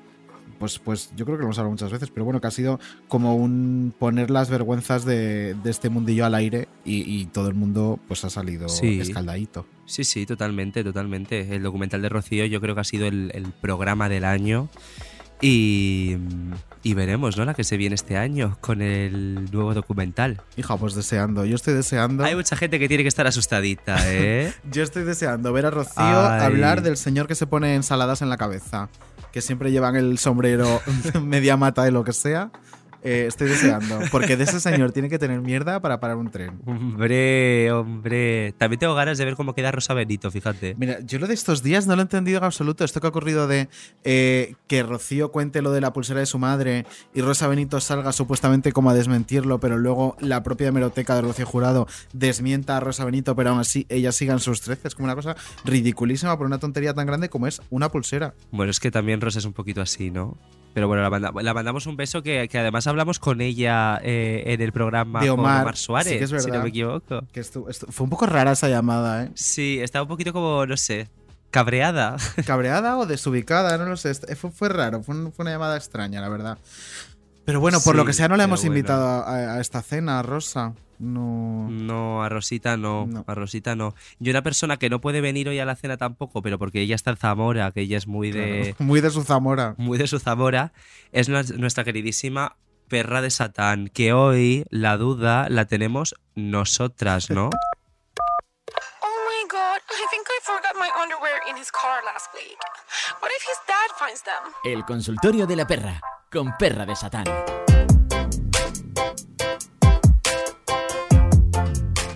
[SPEAKER 4] pues, pues yo creo que lo hemos hablado muchas veces, pero bueno, que ha sido como un poner las vergüenzas de, de este mundillo al aire y, y todo el mundo pues ha salido
[SPEAKER 3] Sí.
[SPEAKER 4] escaldadito.
[SPEAKER 3] Sí, sí, totalmente, totalmente. El documental de Rocío yo creo que ha sido el, el programa del año y, y veremos, ¿no? La que se viene este año con el nuevo documental.
[SPEAKER 4] Hija, pues deseando, yo estoy deseando.
[SPEAKER 3] Hay mucha gente que tiene que estar asustadita, ¿eh?
[SPEAKER 4] Yo estoy deseando ver a Rocío
[SPEAKER 3] Ay.
[SPEAKER 4] hablar del señor que se pone ensaladas en la cabeza, que siempre llevan el sombrero media mata de lo que sea. Eh, estoy deseando. Porque de ese señor tiene que tener mierda para parar un tren.
[SPEAKER 3] Hombre, hombre. También tengo ganas de ver cómo queda Rosa Benito, fíjate.
[SPEAKER 4] Mira, yo lo de estos días no lo he entendido en absoluto. Esto que ha ocurrido de eh, que Rocío cuente lo de la pulsera de su madre y Rosa Benito salga supuestamente como a desmentirlo, pero luego la propia hemeroteca de Rocío Jurado desmienta a Rosa Benito, pero aún así ella siga en sus trece. Es como una cosa ridiculísima por una tontería tan grande como es una pulsera.
[SPEAKER 3] Bueno, es que también Rosa es un poquito así, ¿no? Pero bueno, la, manda- la mandamos un beso que, que además hablamos con ella eh, en el programa
[SPEAKER 4] De
[SPEAKER 3] con
[SPEAKER 4] Omar,
[SPEAKER 3] Omar Suárez,
[SPEAKER 4] sí que es
[SPEAKER 3] si no me equivoco.
[SPEAKER 4] Que esto, esto- fue un poco rara esa llamada, ¿eh?
[SPEAKER 3] Sí, estaba un poquito como, no sé, cabreada.
[SPEAKER 4] cabreada o desubicada, no lo sé. Fue, fue raro, fue, un- fue una llamada extraña, la verdad. Pero bueno, por
[SPEAKER 3] Sí,
[SPEAKER 4] lo que sea, no la hemos
[SPEAKER 3] bueno.
[SPEAKER 4] invitado a, a esta cena, Rosa. No.
[SPEAKER 3] No, a Rosita no, a Rosita no. Y una persona que no puede venir hoy a la cena tampoco, pero porque ella está en Zamora, que ella es muy de...
[SPEAKER 4] Claro, Muy de su Zamora.
[SPEAKER 3] Muy de su Zamora, es nues- nuestra queridísima perra de Satán, que hoy la duda la tenemos nosotras, ¿no?
[SPEAKER 11] Oh my god, I think I forgot my underwear in his car last week. What if his dad finds them?
[SPEAKER 12] El consultorio de la perra, con perra de Satán.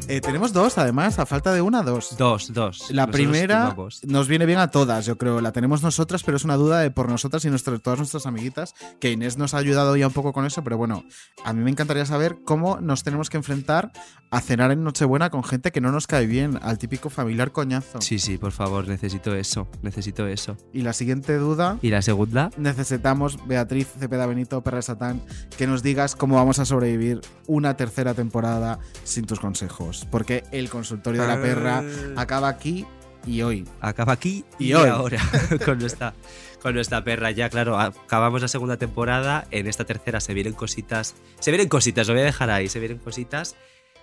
[SPEAKER 4] Eh, tenemos dos, además, a falta de una, dos.
[SPEAKER 3] Dos, dos.
[SPEAKER 4] La
[SPEAKER 3] Nosotros
[SPEAKER 4] primera nos viene bien a todas, yo creo. La tenemos nosotras, pero es una duda de por nosotras y nuestras, todas nuestras amiguitas, que Inés nos ha ayudado ya un poco con eso, pero bueno, a mí me encantaría saber cómo nos tenemos que enfrentar a cenar en Nochebuena con gente que no nos cae bien, al típico familiar coñazo.
[SPEAKER 3] Sí, sí, por favor, necesito eso, necesito eso.
[SPEAKER 4] Y la siguiente duda,
[SPEAKER 3] ¿Y la segunda?
[SPEAKER 4] necesitamos, Beatriz Cepeda Benito, Perra Satán, que nos digas cómo vamos a sobrevivir una tercera temporada sin tus consejos. Porque el consultorio de la perra
[SPEAKER 3] Ah.
[SPEAKER 4] acaba aquí y hoy.
[SPEAKER 3] Acaba aquí
[SPEAKER 4] Y
[SPEAKER 3] y,
[SPEAKER 4] hoy.
[SPEAKER 3] ahora con nuestra, con nuestra perra. Ya, claro, acabamos la segunda temporada. En esta tercera se vienen cositas. Se vienen cositas, lo voy a dejar ahí. Se vienen cositas.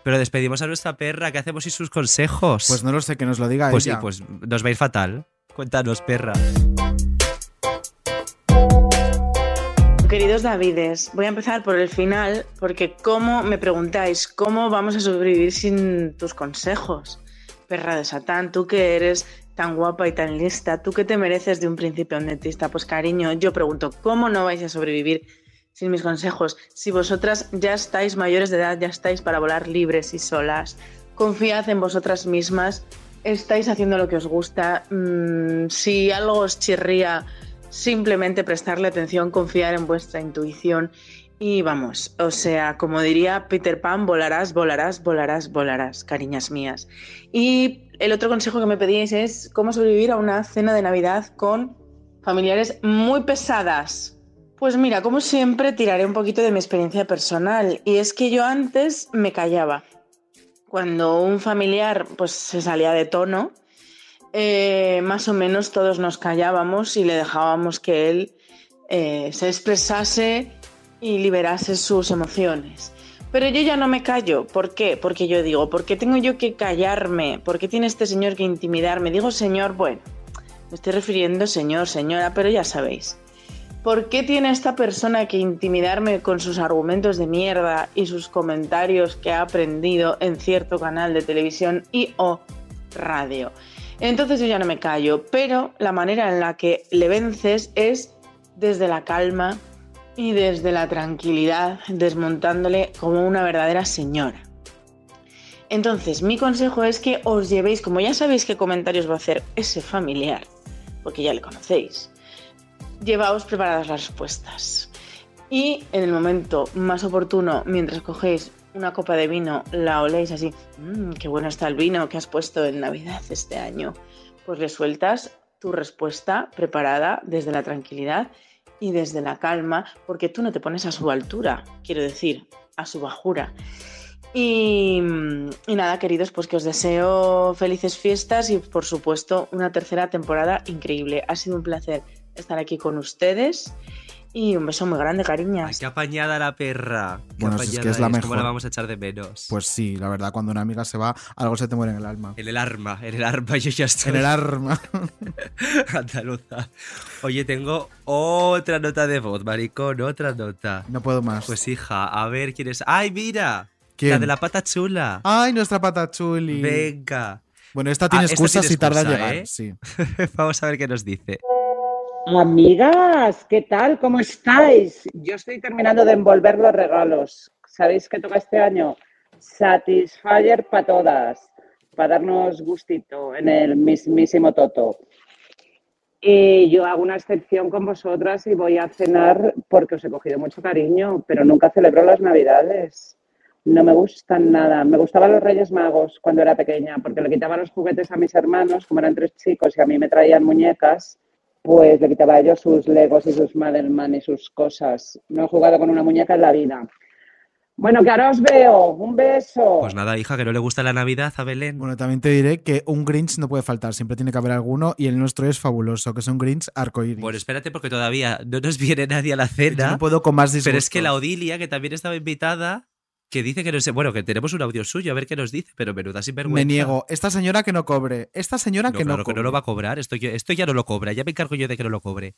[SPEAKER 3] Pero despedimos a nuestra perra. ¿Qué hacemos sin sus consejos?
[SPEAKER 4] Pues no lo sé, que nos lo diga
[SPEAKER 3] Pues
[SPEAKER 4] ella.
[SPEAKER 3] sí, pues nos va a ir fatal. Cuéntanos, perra.
[SPEAKER 13] Queridos Davides, voy a empezar por el final porque como me preguntáis cómo vamos a sobrevivir sin tus consejos. Perra de Satán, tú que eres tan guapa y tan lista, tú que te mereces de un principio un dentista, pues cariño, yo pregunto, ¿cómo no vais a sobrevivir sin mis consejos? Si vosotras ya estáis mayores de edad, ya estáis para volar libres y solas, confiad en vosotras mismas, estáis haciendo lo que os gusta, mm, si algo os chirría, simplemente prestarle atención, confiar en vuestra intuición y vamos, o sea, como diría Peter Pan, volarás, volarás, volarás, volarás, cariñas mías. Y el otro consejo que me pedíais es cómo sobrevivir a una cena de Navidad con familiares muy pesadas. Pues mira, como siempre, tiraré un poquito de mi experiencia personal. Y es que yo antes me callaba. Cuando un familiar pues se salía de tono, eh, más o menos todos nos callábamos y le dejábamos que él eh, se expresase y liberase sus emociones. Pero yo ya no me callo. ¿Por qué? Porque yo digo, ¿por qué tengo yo que callarme? ¿Por qué tiene este señor que intimidarme? Digo, señor, bueno, me estoy refiriendo señor, señora, pero ya sabéis. ¿Por qué tiene esta persona que intimidarme con sus argumentos de mierda y sus comentarios que ha aprendido en cierto canal de televisión y o radio? Entonces yo ya no me callo, pero la manera en la que le vences es desde la calma y desde la tranquilidad, desmontándole como una verdadera señora. Entonces, mi consejo es que os llevéis, como ya sabéis qué comentarios va a hacer ese familiar, porque ya le conocéis, llevaos preparadas las respuestas. Y en el momento más oportuno, mientras cogéis una copa de vino, la oléis así, "Mm, qué bueno está el vino que has puesto en Navidad este año, pues le sueltas tu respuesta preparada desde la tranquilidad y desde la calma, porque tú no te pones a su altura, quiero decir, a su bajura. Y, y nada, queridos, pues que os deseo felices fiestas y por supuesto una tercera temporada increíble. Ha sido un placer estar aquí con ustedes y un beso muy grande, cariñas.
[SPEAKER 3] Qué apañada la perra. Qué
[SPEAKER 4] Bueno, si es que es la
[SPEAKER 3] ¿Cómo
[SPEAKER 4] mejor.
[SPEAKER 3] la vamos a echar de menos?
[SPEAKER 4] Pues sí, la verdad, cuando una amiga se va, algo se te muere en el alma.
[SPEAKER 3] En el arma, en el arma, yo ya estoy.
[SPEAKER 4] En el arma.
[SPEAKER 3] Andaluza. Oye, tengo otra nota de voz, maricón, otra nota.
[SPEAKER 4] No puedo más.
[SPEAKER 3] Pues hija, a ver quién es. ¡Ay, mira!
[SPEAKER 4] ¿Quién?
[SPEAKER 3] La de la pata chula.
[SPEAKER 4] ¡Ay, nuestra pata chuli!
[SPEAKER 3] Venga.
[SPEAKER 4] Bueno, esta tiene
[SPEAKER 3] Ah, esta tiene
[SPEAKER 4] y tarda en
[SPEAKER 3] excusa,
[SPEAKER 4] llegar,
[SPEAKER 3] ¿eh?
[SPEAKER 4] sí.
[SPEAKER 3] Vamos a ver qué nos dice.
[SPEAKER 14] Amigas, ¿qué tal? ¿Cómo estáis? Yo estoy terminando de envolver los regalos. ¿Sabéis qué toca este año? Satisfyer para todas, para darnos gustito en el mismísimo Toto. Y yo hago una excepción con vosotras y voy a cenar porque os he cogido mucho cariño, pero nunca celebro las Navidades. No me gustan nada. Me gustaban los Reyes Magos cuando era pequeña, porque le quitaba los juguetes a mis hermanos, como eran tres chicos y a mí me traían muñecas, pues le quitaba a ellos sus Legos y sus Madelman y sus cosas. No he jugado con una muñeca en la vida. Bueno, que ahora os veo. Un beso.
[SPEAKER 3] Pues nada, hija, que no le gusta la Navidad a Belén.
[SPEAKER 4] Bueno, también te diré que un Grinch no puede faltar, siempre tiene que haber alguno y el nuestro es fabuloso, que es un Grinch arcoíris.
[SPEAKER 3] Bueno, espérate porque todavía no nos viene nadie a la
[SPEAKER 4] Yo
[SPEAKER 3] cena.
[SPEAKER 4] no puedo con más
[SPEAKER 3] Pero es que la Odilia, que también estaba invitada, que dice que no sé, bueno, que tenemos un audio suyo, a ver qué nos dice, pero menuda sinvergüenza.
[SPEAKER 4] Me niego. Esta señora que no cobre. Esta señora
[SPEAKER 3] No,
[SPEAKER 4] que no
[SPEAKER 3] claro que
[SPEAKER 4] cobre.
[SPEAKER 3] no lo va a cobrar, esto, yo- esto ya no lo cobra, ya me encargo yo de que no lo cobre.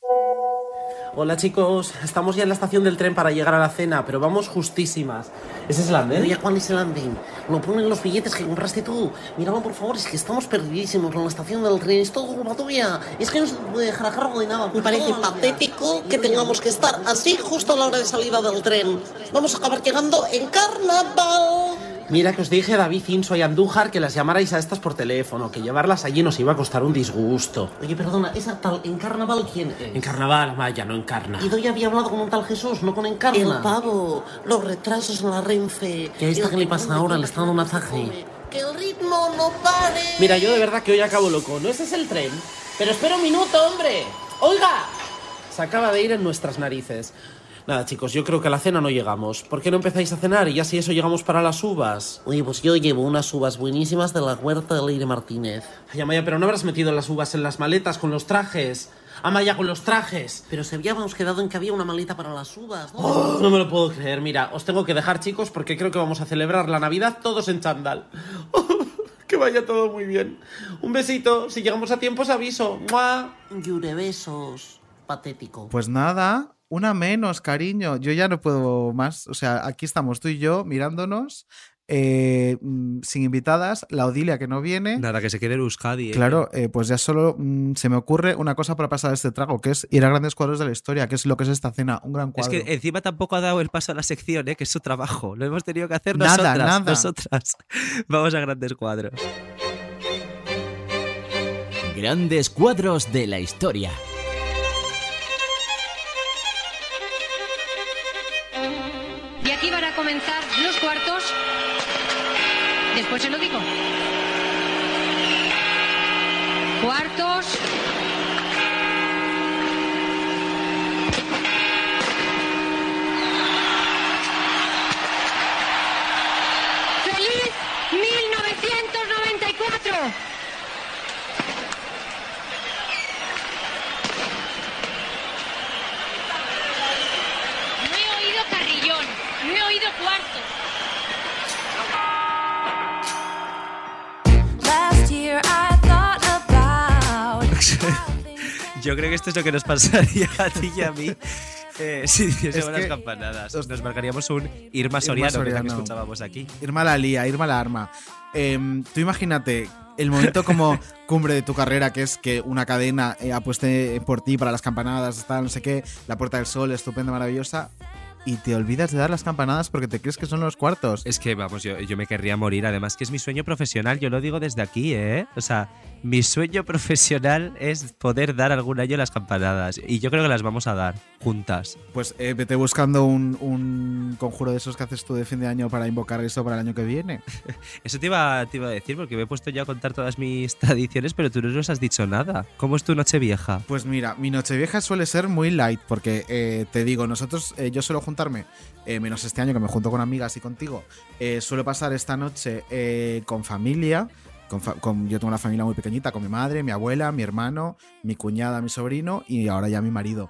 [SPEAKER 15] Hola chicos, estamos ya en la estación del tren para llegar a la cena, pero vamos justísimas. ¿Ese es el andén?
[SPEAKER 16] ¿Ya cuál es el andén? Lo ponen en los billetes que compraste tú. Míralo por favor, es que estamos perdidísimos en la estación del tren. Es todo culpa tuya. Es que no se puede dejar a cargo de nada. Me parece patético que tengamos que estar así justo a la hora de salida del tren. Vamos a acabar llegando en carnaval.
[SPEAKER 15] Mira que os dije David, Inso y Andújar que las llamarais a estas por teléfono, que llevarlas allí nos iba a costar un disgusto.
[SPEAKER 16] Oye, perdona, ¿esa tal en carnaval quién es?
[SPEAKER 15] En carnaval, Amaya, no encarna.
[SPEAKER 16] Y ya había hablado con un tal Jesús, no con Encarna.
[SPEAKER 15] El
[SPEAKER 16] pavo, los retrasos en la Renfe.
[SPEAKER 15] ¿Y a esta qué le pasa ahora? Le está dando un masaje.
[SPEAKER 16] Que el ritmo no pare.
[SPEAKER 15] Mira, yo de verdad que hoy acabo loco. No ese es el tren. Pero espera un minuto, hombre. Oiga. Se acaba de ir en nuestras narices. Nada, chicos, yo creo que a la cena no llegamos. ¿Por qué no empezáis a cenar y ya si eso llegamos para las uvas?
[SPEAKER 16] Oye, pues yo llevo unas uvas buenísimas de la huerta de Leire Martínez.
[SPEAKER 15] Ay, Amaya, pero no habrás metido las uvas en las maletas con los trajes. Amaya, con los trajes.
[SPEAKER 16] Pero se habíamos quedado en que había una maleta para las uvas, ¿no?
[SPEAKER 15] Oh, no me lo puedo creer. Mira, os tengo que dejar, chicos, porque creo que vamos a celebrar la Navidad todos en chándal. que vaya todo muy bien. Un besito. Si llegamos a tiempo os aviso. ¡Mua!
[SPEAKER 16] Llure besos. Patético.
[SPEAKER 4] Pues nada, una menos, cariño. Yo ya no puedo más. O sea, aquí estamos tú y yo mirándonos, eh, mm, sin invitadas, la Odilia que no viene.
[SPEAKER 3] Nada, que se quede en Euskadi. ¿eh?
[SPEAKER 4] Claro, eh, pues ya solo mm, se me ocurre una cosa para pasar este trago, que es ir a grandes cuadros de la historia, que es lo que es esta cena, un gran
[SPEAKER 3] Es
[SPEAKER 4] cuadro.
[SPEAKER 3] que encima tampoco ha dado el paso a la sección, ¿eh? que es su trabajo. Lo hemos tenido que hacer
[SPEAKER 4] Nada,
[SPEAKER 3] nosotras.
[SPEAKER 4] nada.
[SPEAKER 3] Nosotras. Vamos a grandes cuadros.
[SPEAKER 12] Grandes cuadros de la historia.
[SPEAKER 17] Después se lo digo. Cuartos. ¡Feliz 1994!
[SPEAKER 3] Yo creo que esto es lo que nos pasaría a ti y a mí eh, si hiciésemos las campanadas. Nos marcaríamos un Irma Soriano, que es la que
[SPEAKER 4] Soriano.
[SPEAKER 3] escuchábamos aquí.
[SPEAKER 4] Irma la lía, Irma la arma. Em, tú imagínate el momento como cumbre de tu carrera, que es que una cadena eh, apueste por ti para las campanadas, tal, no sé qué, la Puerta del Sol, estupenda, maravillosa, y te olvidas de dar las campanadas porque te crees que son los cuartos.
[SPEAKER 3] Es que, vamos, yo, yo me querría morir. Además, que es mi sueño profesional. Yo lo digo desde aquí, ¿eh? O sea, mi sueño profesional es poder dar algún año las campanadas. Y yo creo que las vamos a dar juntas.
[SPEAKER 4] Pues eh, vete buscando un, un conjuro de esos que haces tú de fin de año para invocar eso para el año que viene.
[SPEAKER 3] Eso te iba, te iba a decir, porque me he puesto ya a contar todas mis tradiciones, pero tú no nos has dicho nada. ¿Cómo es tu noche vieja?
[SPEAKER 4] Pues mira, mi nochevieja suele ser muy light, porque eh, te digo, nosotros, eh, yo suelo juntarme, eh, menos este año que me junto con amigas y contigo, suelo pasar esta noche con familia. Con yo tengo una familia muy pequeñita, con mi madre, mi abuela, mi hermano, mi cuñada, mi sobrino y ahora ya mi marido.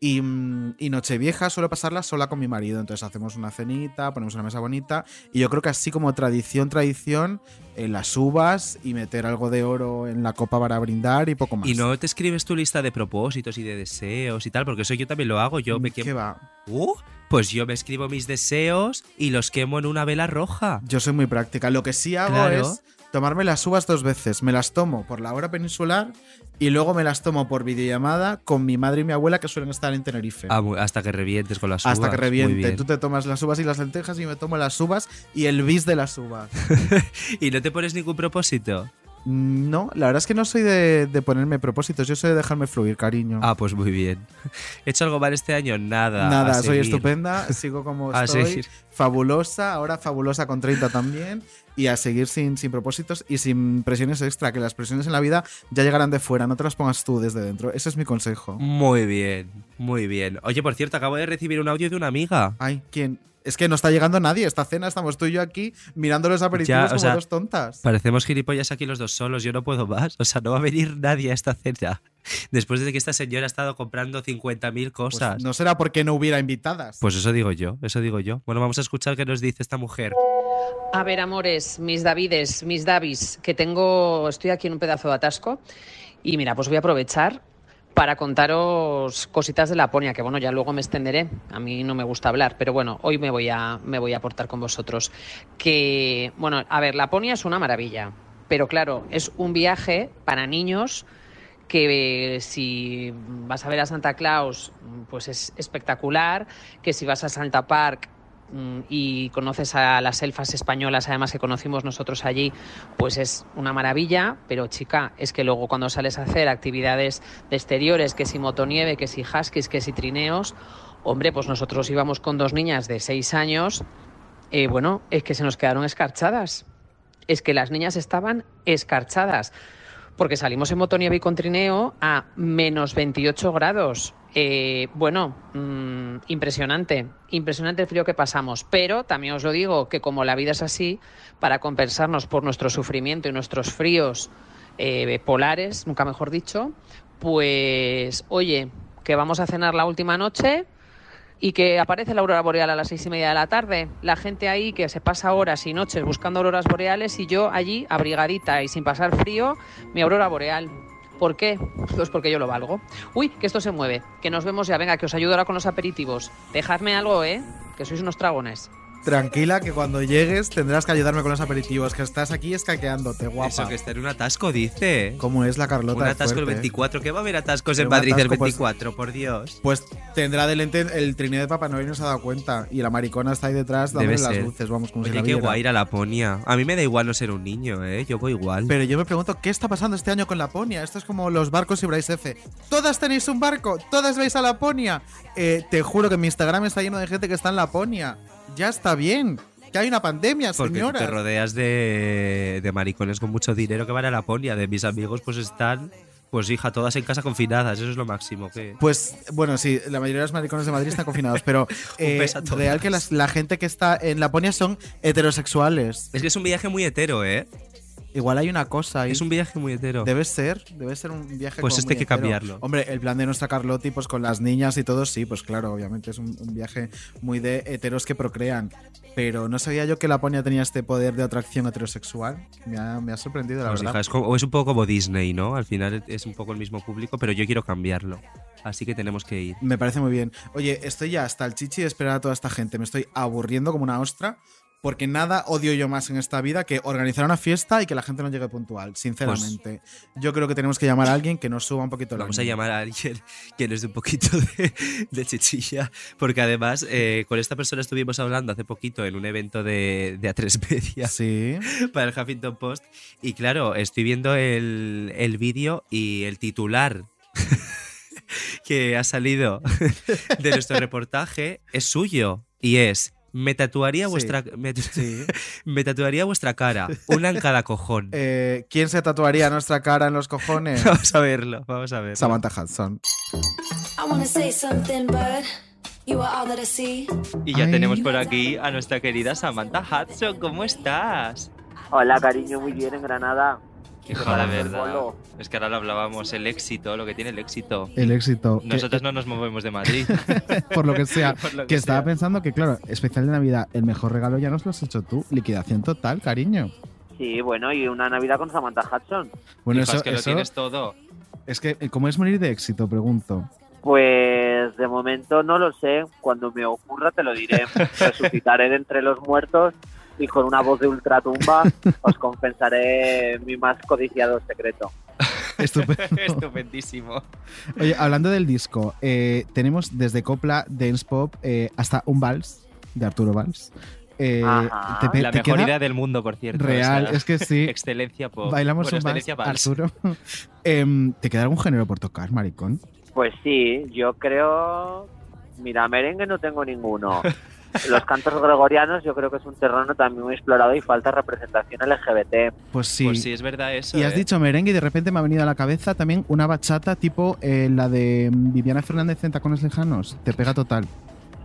[SPEAKER 4] Y, mm, y Nochevieja suelo pasarla sola con mi marido. Entonces hacemos una cenita, ponemos una mesa bonita. Y yo creo que así como tradición, tradición, eh, las uvas y meter algo de oro en la copa para brindar y poco más.
[SPEAKER 3] ¿Y no te escribes tu lista de propósitos y de deseos y tal? Porque eso yo también lo hago. Yo me
[SPEAKER 4] ¿Qué va?
[SPEAKER 3] Uh, pues yo me escribo mis deseos y los quemo en una vela roja.
[SPEAKER 4] Yo soy muy práctica. Lo que sí hago
[SPEAKER 3] Claro.
[SPEAKER 4] es tomarme las uvas dos veces. Me las tomo por la hora peninsular y luego me las tomo por videollamada con mi madre y mi abuela que suelen estar en Tenerife.
[SPEAKER 3] Ah, hasta que revientes con las uvas.
[SPEAKER 4] Hasta que reviente. Tú te tomas las uvas y las lentejas y me tomo las uvas y el bis de las uvas.
[SPEAKER 3] ¿Y no te pones ningún propósito?
[SPEAKER 4] No, la verdad es que no soy de, de ponerme propósitos, yo soy de dejarme fluir, cariño.
[SPEAKER 3] Ah, pues muy bien. ¿He hecho algo mal este año? Nada.
[SPEAKER 4] Nada, soy
[SPEAKER 3] seguir.
[SPEAKER 4] estupenda, sigo como
[SPEAKER 3] A
[SPEAKER 4] estoy,
[SPEAKER 3] seguir.
[SPEAKER 4] fabulosa, ahora fabulosa con 30 también, y a seguir sin, sin propósitos y sin presiones extra, que las presiones en la vida ya llegarán de fuera, no te las pongas tú desde dentro. Ese es mi consejo.
[SPEAKER 3] Muy bien, muy bien. Oye, por cierto, acabo de recibir un audio de una amiga.
[SPEAKER 4] Ay, ¿quién? Es que no está llegando nadie. Esta cena estamos tú y yo aquí mirando los aperitivos
[SPEAKER 3] Ya, o
[SPEAKER 4] como
[SPEAKER 3] sea,
[SPEAKER 4] dos tontas.
[SPEAKER 3] Parecemos gilipollas aquí los dos solos, yo no puedo más. O sea, no va a venir nadie a esta cena. Después de que esta señora ha estado comprando 50.000 cosas.
[SPEAKER 4] Pues no será porque no hubiera invitadas.
[SPEAKER 3] Pues eso digo yo, eso digo yo. Bueno, vamos a escuchar qué nos dice esta mujer.
[SPEAKER 10] A ver, amores, mis Davides, mis Davis, que tengo, estoy aquí en un pedazo de atasco y mira, pues voy a aprovechar para contaros cositas de Laponia, que bueno, ya luego me extenderé. A mí no me gusta hablar, pero bueno, hoy me voy a, me voy a aportar con vosotros. Que, bueno, a ver, Laponia es una maravilla, pero claro, es un viaje para niños que eh, si vas a ver a Santa Claus, pues es espectacular, que si vas a Santa Park y conoces a las elfas españolas, además que conocimos nosotros allí, pues es una maravilla, pero chica, es que luego cuando sales a hacer actividades de exteriores, que si motonieve, que si huskies, que si trineos, hombre, pues nosotros íbamos con dos niñas de seis años, eh, bueno, es que se nos quedaron escarchadas. Es que las niñas estaban escarchadas porque salimos en motonieve y con trineo a menos 28 grados. Eh, bueno, mm, impresionante, impresionante el frío que pasamos. Pero también os lo digo que como la vida es así, para compensarnos por nuestro sufrimiento y nuestros fríos eh, polares, nunca mejor dicho, pues oye, que vamos a cenar la última noche y que aparece la aurora boreal a las seis y media de la tarde. La gente ahí que se pasa horas y noches buscando auroras boreales y yo allí abrigadita y sin pasar frío, mi aurora boreal. ¿Por qué? Pues porque yo lo valgo. Uy, que esto se mueve. Que nos vemos ya. Venga, que os ayudo ahora con los aperitivos. Dejadme algo, ¿eh? Que sois unos dragones.
[SPEAKER 4] Tranquila, que cuando llegues tendrás que ayudarme con los aperitivos, que estás aquí escaqueándote, guapa.
[SPEAKER 3] Eso que está en un atasco, dice.
[SPEAKER 4] ¿Cómo es la Carlota?
[SPEAKER 3] Un atasco el
[SPEAKER 4] fuerte?
[SPEAKER 3] 24. ¿Qué va a haber atascos
[SPEAKER 4] Pero
[SPEAKER 3] en Madrid el
[SPEAKER 4] atasco, pues-
[SPEAKER 3] 24? Por Dios.
[SPEAKER 4] Pues tendrá delante el trineo de Papá Noel y no se ha dado cuenta. Y la maricona está ahí detrás dándole las luces, vamos, como si
[SPEAKER 3] Oye,
[SPEAKER 4] la
[SPEAKER 3] qué guay ir a Laponia. A mí me da igual no ser un niño, ¿eh? Yo voy igual.
[SPEAKER 4] Pero yo me pregunto, ¿qué está pasando este año con Laponia? Esto es como los barcos y Bryce F. ¿Todas tenéis un barco? ¿Todas vais a Laponia? Eh, te juro que mi Instagram está lleno de gente que está en Laponia. Ya está bien. Que hay una pandemia,
[SPEAKER 3] Porque tú
[SPEAKER 4] señora.
[SPEAKER 3] te rodeas de, de maricones con mucho dinero que van a Laponia. De mis amigos, pues están, pues hija, todas en casa confinadas. Eso es lo máximo. que
[SPEAKER 4] Pues bueno, sí, la mayoría de los maricones de Madrid están confinados, pero eh, real que las- la gente que está en Laponia son heterosexuales.
[SPEAKER 3] Es que es un viaje muy hetero, ¿eh?
[SPEAKER 4] Igual hay una cosa ahí.
[SPEAKER 3] Es un viaje muy hetero.
[SPEAKER 4] Debe ser, debe ser un viaje
[SPEAKER 3] Pues
[SPEAKER 4] como
[SPEAKER 3] este hay que
[SPEAKER 4] hetero.
[SPEAKER 3] cambiarlo.
[SPEAKER 4] Hombre, el plan de nuestra Carlotti, pues con las niñas y todo, sí, pues claro, obviamente es un, un viaje muy de heteros que procrean. Pero no sabía yo que Laponia tenía este poder de atracción heterosexual. Me ha, me ha sorprendido, la
[SPEAKER 3] Pues,
[SPEAKER 4] verdad.
[SPEAKER 3] hija, es, como- o es un poco como Disney, ¿no? Al final es un poco el mismo público, pero yo quiero cambiarlo. Así que tenemos que ir.
[SPEAKER 4] Me parece muy bien. Oye, estoy ya hasta el chichi de esperar a toda esta gente. Me estoy aburriendo como una ostra. Porque nada odio yo más en esta vida que organizar una fiesta y que la gente no llegue puntual, sinceramente. yo creo que tenemos que llamar a alguien que nos suba un poquito el
[SPEAKER 3] Pues Vamos a llamar a alguien que nos dé un poquito de, de chichilla, porque además eh, con esta persona estuvimos hablando hace poquito en un evento de, de A3 Media
[SPEAKER 4] Sí.
[SPEAKER 3] para el Huffington Post y claro, estoy viendo el, el vídeo y el titular que ha salido de nuestro reportaje es suyo y es me tatuaría
[SPEAKER 4] Sí.
[SPEAKER 3] vuestra me, me tatuaría vuestra cara, una en cada cojón.
[SPEAKER 4] Eh, ¿Quién se tatuaría nuestra cara en los cojones?
[SPEAKER 3] Vamos a verlo, vamos a verlo.
[SPEAKER 4] Samantha Hudson.
[SPEAKER 8] Y ya
[SPEAKER 4] Ay.
[SPEAKER 8] tenemos por aquí a nuestra querida Samantha Hudson. ¿Cómo estás?
[SPEAKER 14] Hola, cariño, muy bien en Granada.
[SPEAKER 8] Hija, de verdad. Es que ahora lo hablábamos, el éxito, lo que tiene el éxito.
[SPEAKER 4] El éxito. Que-
[SPEAKER 8] Nosotros no nos movemos de Madrid.
[SPEAKER 4] por lo que sea.
[SPEAKER 8] Lo
[SPEAKER 4] que
[SPEAKER 8] que
[SPEAKER 4] estaba pensando que, claro, especial de Navidad, el mejor regalo ya nos lo has hecho tú. Liquidación total, cariño.
[SPEAKER 14] Sí, bueno, y una Navidad con Samantha Hudson.
[SPEAKER 4] Bueno, eso,
[SPEAKER 8] es que lo tienes todo.
[SPEAKER 4] es que, ¿cómo es morir de éxito? Pregunto.
[SPEAKER 14] Pues de momento no lo sé. Cuando me ocurra te lo diré. Resucitaré de entre los muertos y con una voz de ultratumba os confesaré mi más codiciado secreto.
[SPEAKER 4] Estupendo.
[SPEAKER 8] Estupendísimo.
[SPEAKER 4] Oye, hablando del disco, eh, tenemos desde copla, dance pop, eh, hasta un vals de Arturo Valls. Eh,
[SPEAKER 8] Ajá.
[SPEAKER 4] te pe-
[SPEAKER 8] la
[SPEAKER 4] te
[SPEAKER 8] mejor idea del mundo, por cierto.
[SPEAKER 4] Real, es que sí.
[SPEAKER 8] Excelencia pop.
[SPEAKER 4] Bailamos
[SPEAKER 8] Bueno,
[SPEAKER 4] un vals,
[SPEAKER 8] excelencia vals.
[SPEAKER 4] Arturo. Em, ¿Te queda algún género por tocar, maricón?
[SPEAKER 14] Pues sí, yo creo. Mira, merengue no tengo ninguno. Los cantos gregorianos yo creo que es un terreno también muy explorado y falta representación LGBT.
[SPEAKER 4] Pues sí.
[SPEAKER 8] Pues sí, es verdad eso.
[SPEAKER 4] Y has
[SPEAKER 8] ¿eh?
[SPEAKER 4] dicho merengue y de repente me ha venido a la cabeza también una bachata tipo eh, la de Viviana Fernández en Tacones Lejanos. Te pega total.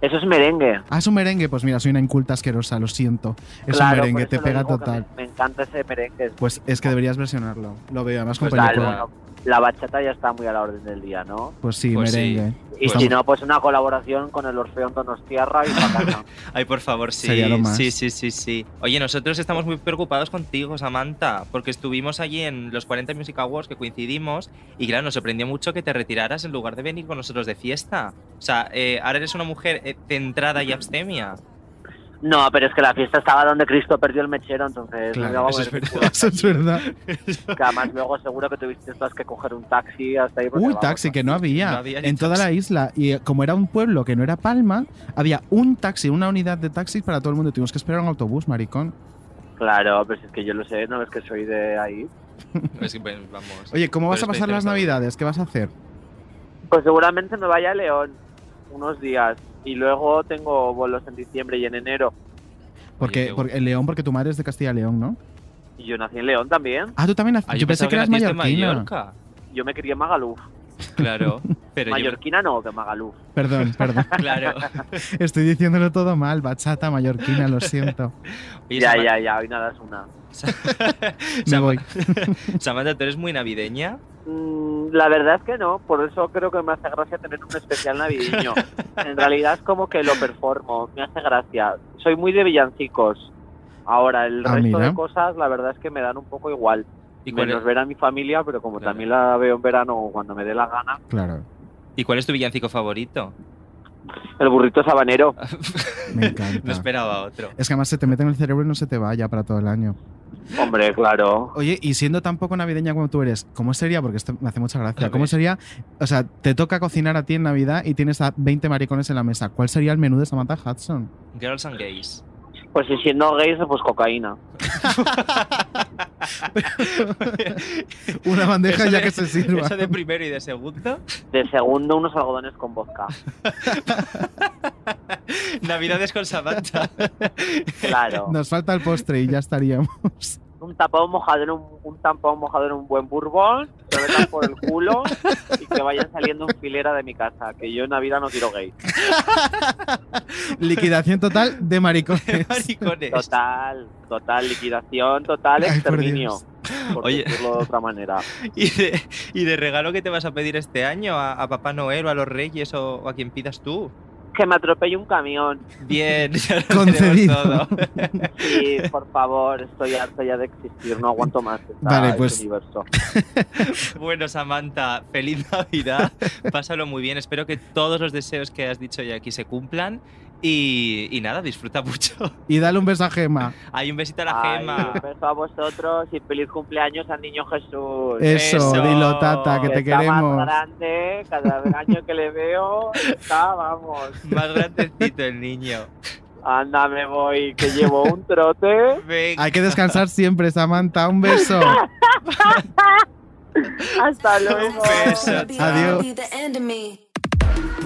[SPEAKER 14] Eso es merengue.
[SPEAKER 4] Ah, es un merengue. Pues mira, soy una inculta asquerosa, lo siento. Es
[SPEAKER 14] Claro,
[SPEAKER 4] un merengue, te pega total.
[SPEAKER 14] Me, me encanta ese merengue.
[SPEAKER 4] Pues es que deberías versionarlo. Lo veo, además con
[SPEAKER 14] Pues dale,
[SPEAKER 4] película.
[SPEAKER 14] bueno, la bachata ya está muy a la orden del día, ¿no?
[SPEAKER 4] Pues sí,
[SPEAKER 8] Pues sí.
[SPEAKER 14] Y
[SPEAKER 4] Estamos-
[SPEAKER 14] si no, pues una colaboración con el Orfeón Donostierra y Patana.
[SPEAKER 8] Ay, por favor, sí.
[SPEAKER 4] Sería lo más.
[SPEAKER 8] Sí, sí, sí, sí. Oye, nosotros estamos muy preocupados contigo, Samantha, porque estuvimos allí en los 40 Music Awards que coincidimos y claro, nos sorprendió mucho que te retiraras en lugar de venir con nosotros de fiesta. O sea, eh, ahora eres una mujer eh, centrada y abstemia.
[SPEAKER 14] No, pero es que la fiesta estaba donde Cristo perdió el mechero, entonces
[SPEAKER 4] Claro, eso es verdad. Eso es verdad.
[SPEAKER 14] Que además luego seguro que tuviste que coger un taxi hasta ahí.
[SPEAKER 4] Uy,
[SPEAKER 14] vamos,
[SPEAKER 4] taxi, que no había.
[SPEAKER 8] No había
[SPEAKER 4] en toda la isla. Y eh, como era un pueblo que no era Palma, había un taxi, una unidad de taxis para todo el mundo. Tuvimos que esperar un autobús, maricón.
[SPEAKER 14] Claro, pero si es que yo lo sé, no es que soy de ahí.
[SPEAKER 8] Es que, pues, vamos.
[SPEAKER 4] Oye, ¿cómo vas a pasar las navidades? ¿Qué vas a hacer?
[SPEAKER 14] Pues seguramente me vaya a León unos días y luego tengo vuelos en diciembre y en enero.
[SPEAKER 4] Porque,
[SPEAKER 8] qué
[SPEAKER 4] porque León, porque tu madre es de Castilla y León, ¿no?
[SPEAKER 14] Y yo nací en León también.
[SPEAKER 4] Ah, tú también. nac-
[SPEAKER 8] Ah,
[SPEAKER 4] yo, pensé
[SPEAKER 8] pensaba
[SPEAKER 4] que eras
[SPEAKER 8] naciste
[SPEAKER 4] mallorquina.
[SPEAKER 8] Mallorca.
[SPEAKER 14] Yo me crié en Magaluf.
[SPEAKER 8] Claro, pero yo-
[SPEAKER 14] Mallorquina no, de Magaluf.
[SPEAKER 4] Perdón, perdón.
[SPEAKER 8] Claro.
[SPEAKER 4] Estoy diciéndolo todo mal. Bachata, mallorquina, lo siento.
[SPEAKER 8] Oye,
[SPEAKER 14] ya, ya, ya, hoy nada es una.
[SPEAKER 4] Me voy.
[SPEAKER 8] Samantha, ¿tú eres muy navideña?
[SPEAKER 14] Mm, La verdad es que no, por eso creo que me hace gracia tener un especial navideño. en realidad es como que lo performo, me hace gracia. Soy muy de villancicos. Ahora, el
[SPEAKER 4] Ah,
[SPEAKER 14] resto
[SPEAKER 4] mira.
[SPEAKER 14] de cosas, la verdad es que me dan un poco igual.
[SPEAKER 8] ¿Y
[SPEAKER 14] Menos
[SPEAKER 8] es-
[SPEAKER 14] ver a mi familia, pero como también la veo en verano o cuando me dé la gana.
[SPEAKER 4] Claro.
[SPEAKER 8] ¿Y cuál es tu villancico favorito?
[SPEAKER 14] El burrito sabanero.
[SPEAKER 4] Me encanta.
[SPEAKER 8] No esperaba otro.
[SPEAKER 4] Es que además se te mete en el cerebro y no se te vaya para todo el año.
[SPEAKER 14] Hombre, claro.
[SPEAKER 4] Oye, y siendo tan poco navideña como tú eres, ¿cómo sería? Porque esto me hace mucha gracia. ¿Cómo sería? O sea, te toca cocinar a ti en Navidad y tienes a 20 maricones en la mesa. ¿Cuál sería el menú de Samantha Hudson?
[SPEAKER 8] Girls and Gays.
[SPEAKER 14] Pues si siendo gays, pues cocaína.
[SPEAKER 4] Una bandeja
[SPEAKER 8] Eso
[SPEAKER 4] ya
[SPEAKER 8] de-
[SPEAKER 4] que se sirva.
[SPEAKER 8] Eso de primero y de segundo.
[SPEAKER 14] De segundo, unos algodones con vodka.
[SPEAKER 8] Navidades con Samantha.
[SPEAKER 14] Claro.
[SPEAKER 4] Nos falta el postre y ya estaríamos.
[SPEAKER 14] Un tapón mojado en un, un tampón mojado en un buen bourbon, se lo metan por el culo y que vayan saliendo en filera de mi casa, que yo en Navidad no quiero gay.
[SPEAKER 4] Liquidación total de maricones.
[SPEAKER 8] Maricones.
[SPEAKER 14] Total, total, liquidación, total, exterminio. Por
[SPEAKER 8] Oye.
[SPEAKER 14] decirlo de otra manera.
[SPEAKER 8] ¿Y de, y de regalo qué te vas a pedir este año? ¿A, a Papá Noel o a los Reyes o, o a quien pidas tú?
[SPEAKER 14] Que me atropelle un camión.
[SPEAKER 8] Bien, ya lo
[SPEAKER 4] Concedido.
[SPEAKER 8] todo.
[SPEAKER 14] Sí, por favor, estoy harto ya de existir, no aguanto más esta-
[SPEAKER 4] Vale,
[SPEAKER 14] este
[SPEAKER 4] pues-
[SPEAKER 14] universo.
[SPEAKER 8] Bueno, Samantha, feliz Navidad. Pásalo muy bien. Espero que todos los deseos que has dicho ya aquí se cumplan. Y, y nada, disfruta mucho.
[SPEAKER 4] Y dale un beso a Gema.
[SPEAKER 8] Hay un besito a la
[SPEAKER 14] Ay,
[SPEAKER 8] gema.
[SPEAKER 14] un beso a vosotros y feliz cumpleaños al niño Jesús.
[SPEAKER 4] Eso,
[SPEAKER 8] Eso.
[SPEAKER 4] dilo, tata, que te
[SPEAKER 14] está
[SPEAKER 4] queremos.
[SPEAKER 14] más grande, cada año que le veo, está, vamos.
[SPEAKER 8] Más grandecito el niño.
[SPEAKER 14] Anda, me voy, que llevo un trote.
[SPEAKER 8] Venga.
[SPEAKER 4] Hay que descansar siempre, Samantha. Un beso.
[SPEAKER 14] Hasta luego.
[SPEAKER 8] beso.
[SPEAKER 4] Adiós.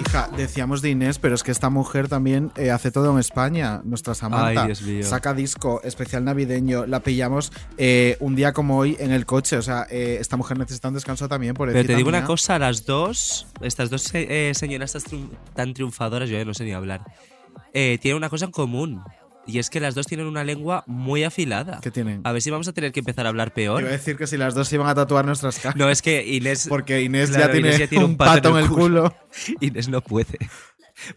[SPEAKER 4] Hija, decíamos de Inés, pero es que esta mujer también eh, hace todo en España, nuestra Samantha.
[SPEAKER 3] Ay, Dios mío.
[SPEAKER 4] Saca disco especial navideño, la pillamos eh, un día como hoy en el coche. O sea, eh, esta mujer necesita un descanso también. Por
[SPEAKER 3] Pero te digo una cosa, las dos, estas dos eh, señoras tan triunfadoras, yo ya no sé ni hablar, eh, tienen una cosa en común. Y es que las dos tienen una lengua muy afilada.
[SPEAKER 4] ¿Qué tienen?
[SPEAKER 3] A ver si vamos a tener que empezar a hablar peor.
[SPEAKER 4] iba a decir que si las dos se iban a tatuar nuestras caras.
[SPEAKER 3] No, es que Inés.
[SPEAKER 4] Porque Inés
[SPEAKER 3] Claro,
[SPEAKER 4] ya tiene,
[SPEAKER 3] Inés ya tiene
[SPEAKER 4] un pato en el culo.
[SPEAKER 3] Inés no puede.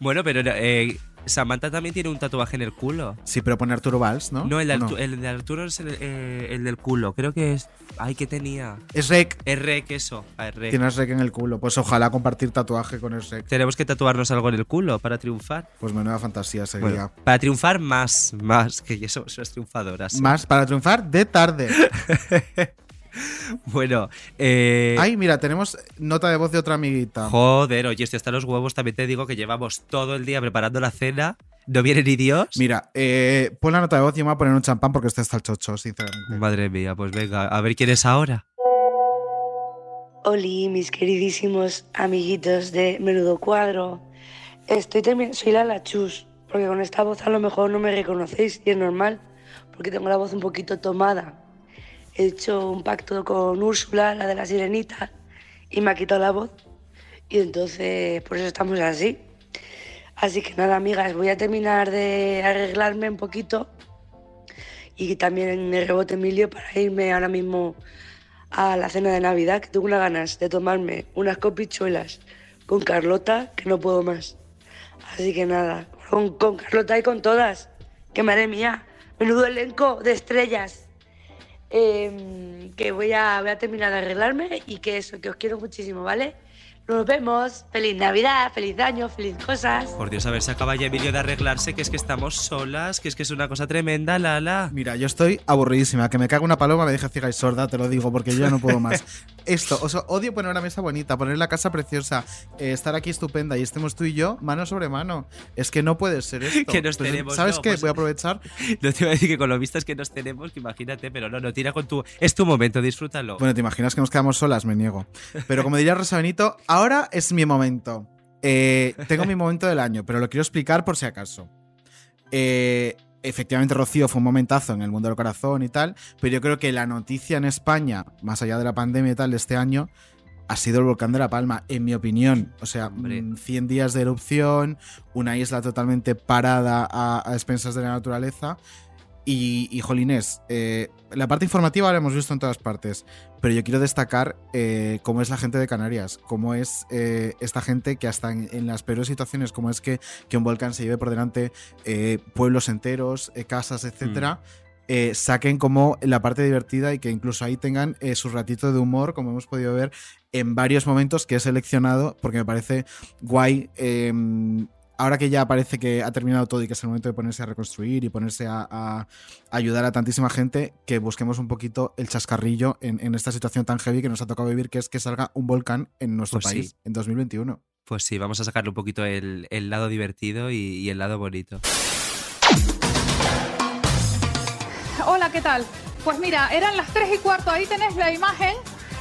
[SPEAKER 3] Bueno, pero eh, Samantha también tiene un tatuaje en el culo.
[SPEAKER 4] Sí, pero pone Arturo Valls, ¿no?
[SPEAKER 3] No, el de,
[SPEAKER 4] ¿O
[SPEAKER 3] Artu- el de Arturo es el, eh, el del culo. Creo que es. Ay, que tenía.
[SPEAKER 4] Es Rec.
[SPEAKER 3] Es Rec, eso. Ah, es Rec.
[SPEAKER 4] Tienes Rec en el culo. Pues ojalá compartir tatuaje con el Rec.
[SPEAKER 3] Tenemos que tatuarnos algo en el culo para triunfar.
[SPEAKER 4] Pues menuda fantasía sería.
[SPEAKER 3] Bueno, para triunfar más, más, que ya somos unas triunfadoras.
[SPEAKER 4] Más para triunfar de tarde.
[SPEAKER 3] Bueno, eh,
[SPEAKER 4] Ay, mira, tenemos nota de voz de otra amiguita.
[SPEAKER 3] joder, oye, estoy hasta los huevos. También te digo que llevamos todo el día preparando la cena. No viene ni Dios.
[SPEAKER 4] Mira, eh, pon la nota de voz y me voy a poner un champán porque este está el chocho, sinceramente.
[SPEAKER 3] Madre mía, pues venga, a ver quién es ahora.
[SPEAKER 18] Oli, mis queridísimos amiguitos de Menudo Cuadro. Estoy terminando, soy la Lachus, porque con esta voz a lo mejor no me reconocéis y es normal, porque tengo la voz un poquito tomada. He hecho un pacto con Úrsula, la de la sirenita, y me ha quitado la voz. Y entonces, por eso estamos así. Así que nada, amigas, voy a terminar de arreglarme un poquito y también me rebote Emilio para irme ahora mismo a la cena de Navidad, que tengo unas ganas de tomarme unas copichuelas con Carlota, que no puedo más. Así que nada, con, con Carlota y con todas, que madre mía, menudo elenco de estrellas. Em, que voy a, voy a terminar de arreglarme y que eso, que os quiero muchísimo, ¿vale? Nos vemos, feliz Navidad, feliz año, feliz cosas.
[SPEAKER 3] Por Dios, a ver, se acaba ya Emilio de arreglarse, que es que estamos solas, que es que es una cosa tremenda, Lala.
[SPEAKER 4] Mira, yo estoy aburridísima. Que me cago una paloma, me deja ciega y sorda, te lo digo, porque yo ya no puedo más. Esto, o sea, odio poner una mesa bonita, poner la casa preciosa, eh, estar aquí estupenda y estemos tú y yo mano sobre mano. Es que no puede ser esto.
[SPEAKER 3] Que nos
[SPEAKER 4] Entonces,
[SPEAKER 3] tenemos,
[SPEAKER 4] ¿Sabes
[SPEAKER 3] no,
[SPEAKER 4] qué?
[SPEAKER 3] pues-
[SPEAKER 4] Voy a aprovechar.
[SPEAKER 3] No te iba a decir que con lo vistas que nos tenemos, que imagínate, pero no, no, tira con tu. Es tu momento, disfrútalo.
[SPEAKER 4] Bueno, ¿te imaginas que nos quedamos solas? Me niego. Pero como diría Rosa Benito, ahora es mi momento. Eh, tengo mi momento del año, pero lo quiero explicar por si acaso. Eh, efectivamente, Rocío fue un momentazo en el mundo del corazón y tal, pero yo creo que la noticia en España, más allá de la pandemia y tal, de este año, ha sido el volcán de La Palma, en mi opinión. O sea, mm, 100 días de erupción, una isla totalmente parada a, a expensas de la naturaleza. Y, y jolines, eh, la parte informativa la hemos visto en todas partes, pero yo quiero destacar eh, cómo es la gente de Canarias, cómo es eh, esta gente que hasta en, en las peores situaciones, como es que, que un volcán se lleve por delante pueblos enteros, casas, etcétera, eh, saquen como la parte divertida y que incluso ahí tengan eh, su ratito de humor, como hemos podido ver en varios momentos que he seleccionado, porque me parece guay. eh, ahora que ya parece que ha terminado todo y que es el momento de ponerse a reconstruir y ponerse a, a ayudar a tantísima gente, que busquemos un poquito el chascarrillo en, en esta situación tan heavy que nos ha tocado vivir, que es que salga un volcán en nuestro
[SPEAKER 3] Pues sí.
[SPEAKER 4] país en 2021.
[SPEAKER 3] Pues sí, vamos a sacarle un poquito el, el lado divertido y, y el lado bonito.
[SPEAKER 19] Hola, ¿qué tal? Pues mira, eran las 3 y cuarto, ahí tenés la imagen.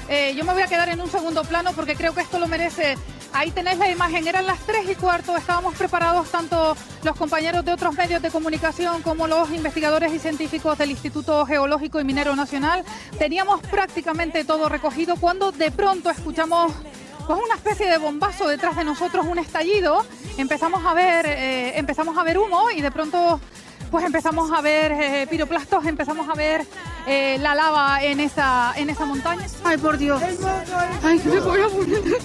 [SPEAKER 19] Eh, yo me voy a quedar en un segundo plano porque creo que esto lo merece. Ahí tenés la imagen, eran las 3 y cuarto, estábamos preparados tanto los compañeros de otros medios de comunicación como los investigadores y científicos del Instituto Geológico y Minero Nacional. Teníamos prácticamente todo recogido cuando de pronto escuchamos pues una especie de bombazo detrás de nosotros, un estallido. Empezamos a ver, eh, empezamos a ver humo y de pronto pues empezamos a ver eh, piroplastos, empezamos a ver eh, la lava en esa, en esa montaña. Ay, por Dios. Ay, que me voy a morir.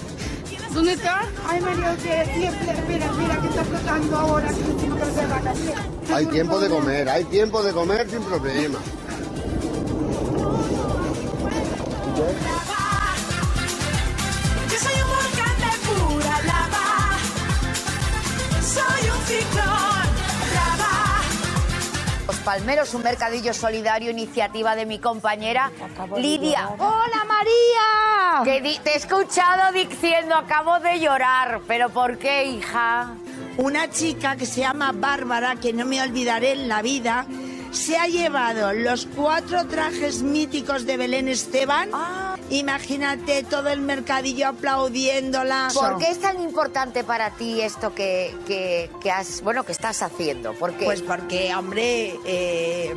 [SPEAKER 19] ¿Dónde está?
[SPEAKER 20] Ay, María, que siempre, mira, mira que está flotando ahora, que encima que se.
[SPEAKER 21] Hay tiempo de comer, hay tiempo de comer sin problema.
[SPEAKER 6] Yo soy un volcán de pura lava. Soy un ciclón.
[SPEAKER 22] Palmeros, un mercadillo solidario, iniciativa de mi compañera Lidia. ¡Hola María! Que te he escuchado diciendo, acabo de llorar. ¿Pero por qué, hija?
[SPEAKER 23] Una chica que se llama Bárbara, que no me olvidaré en la vida, se ha llevado los cuatro trajes míticos de Belén Esteban. Imagínate todo el mercadillo aplaudiéndola.
[SPEAKER 22] ¿Por qué es tan importante para ti esto que, que- que has, bueno, que estás haciendo? ¿Por qué?
[SPEAKER 23] Pues porque, hombre, eh,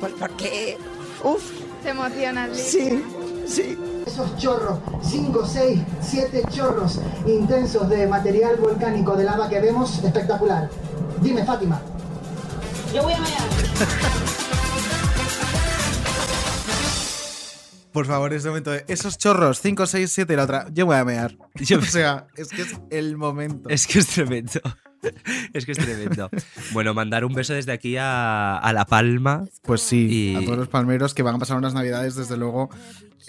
[SPEAKER 23] pues porque... Uf.
[SPEAKER 19] Te emocionas, Liz.
[SPEAKER 23] Sí, sí.
[SPEAKER 24] Esos chorros, 5, 6, 7 chorros intensos de material volcánico de lava que vemos, espectacular. Dime, Fátima.
[SPEAKER 22] Yo voy a mirar.
[SPEAKER 4] Por favor, ese momento de esos chorros, 5, 6, 7 y la otra, yo voy a mear. o sea, es que es el momento.
[SPEAKER 3] Es que es tremendo. Es que es tremendo. Bueno, mandar un beso desde aquí a, a La Palma.
[SPEAKER 4] Pues sí,
[SPEAKER 3] Y-
[SPEAKER 4] a todos los palmeros que van a pasar unas navidades, desde luego,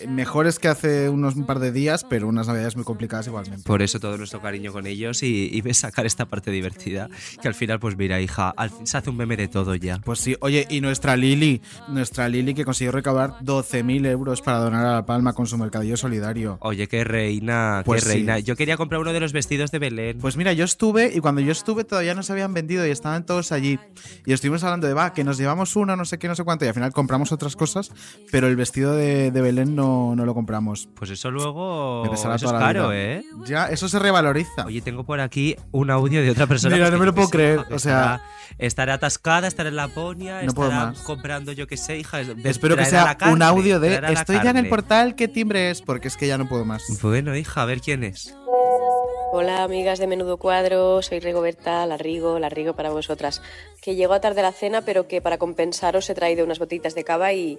[SPEAKER 4] mejores que hace unos un par de días, pero unas navidades muy complicadas igualmente.
[SPEAKER 3] Por eso todo nuestro cariño con ellos y, y sacar esta parte divertida. Que al final, pues mira, hija, al fin se hace un meme de todo ya.
[SPEAKER 4] Pues sí, oye, y nuestra Lili, nuestra Lili que consiguió recaudar 12.000 euros para donar a La Palma con su mercadillo solidario.
[SPEAKER 3] Oye, qué reina,
[SPEAKER 4] Pues
[SPEAKER 3] qué
[SPEAKER 4] sí.
[SPEAKER 3] reina. Yo quería comprar uno de los vestidos de Belén.
[SPEAKER 4] Pues mira, yo estuve y cuando yo estuve todavía no se habían vendido y estaban todos allí. Y estuvimos hablando de, va, que nos llevamos uno, no sé qué, no sé cuánto, y al final compramos otras cosas, pero el vestido de, de Belén no, no lo compramos.
[SPEAKER 3] Pues eso luego
[SPEAKER 4] Me pesará
[SPEAKER 3] eso es
[SPEAKER 4] la
[SPEAKER 3] caro,
[SPEAKER 4] vida.
[SPEAKER 3] ¿eh?
[SPEAKER 4] Ya, eso se revaloriza.
[SPEAKER 3] Oye, tengo por aquí un audio de otra persona.
[SPEAKER 4] Mira, no me lo puedo creer, o sea-
[SPEAKER 3] estará, atascada, estará en Laponia,
[SPEAKER 4] No puedo
[SPEAKER 3] estará
[SPEAKER 4] más.
[SPEAKER 3] comprando, yo qué sé, hija.
[SPEAKER 4] Espero que sea
[SPEAKER 3] carne,
[SPEAKER 4] un audio de estoy ya en el
[SPEAKER 3] carne".
[SPEAKER 4] portal, ¿qué timbre es? Porque es que ya no puedo más.
[SPEAKER 3] Bueno, hija, a ver quién es.
[SPEAKER 25] Hola amigas de Menudo Cuadro, soy Rigoberta, la Rigo, la Rigo para vosotras. Que llegó a tarde la cena, pero que para compensaros he traído unas botellitas de cava y,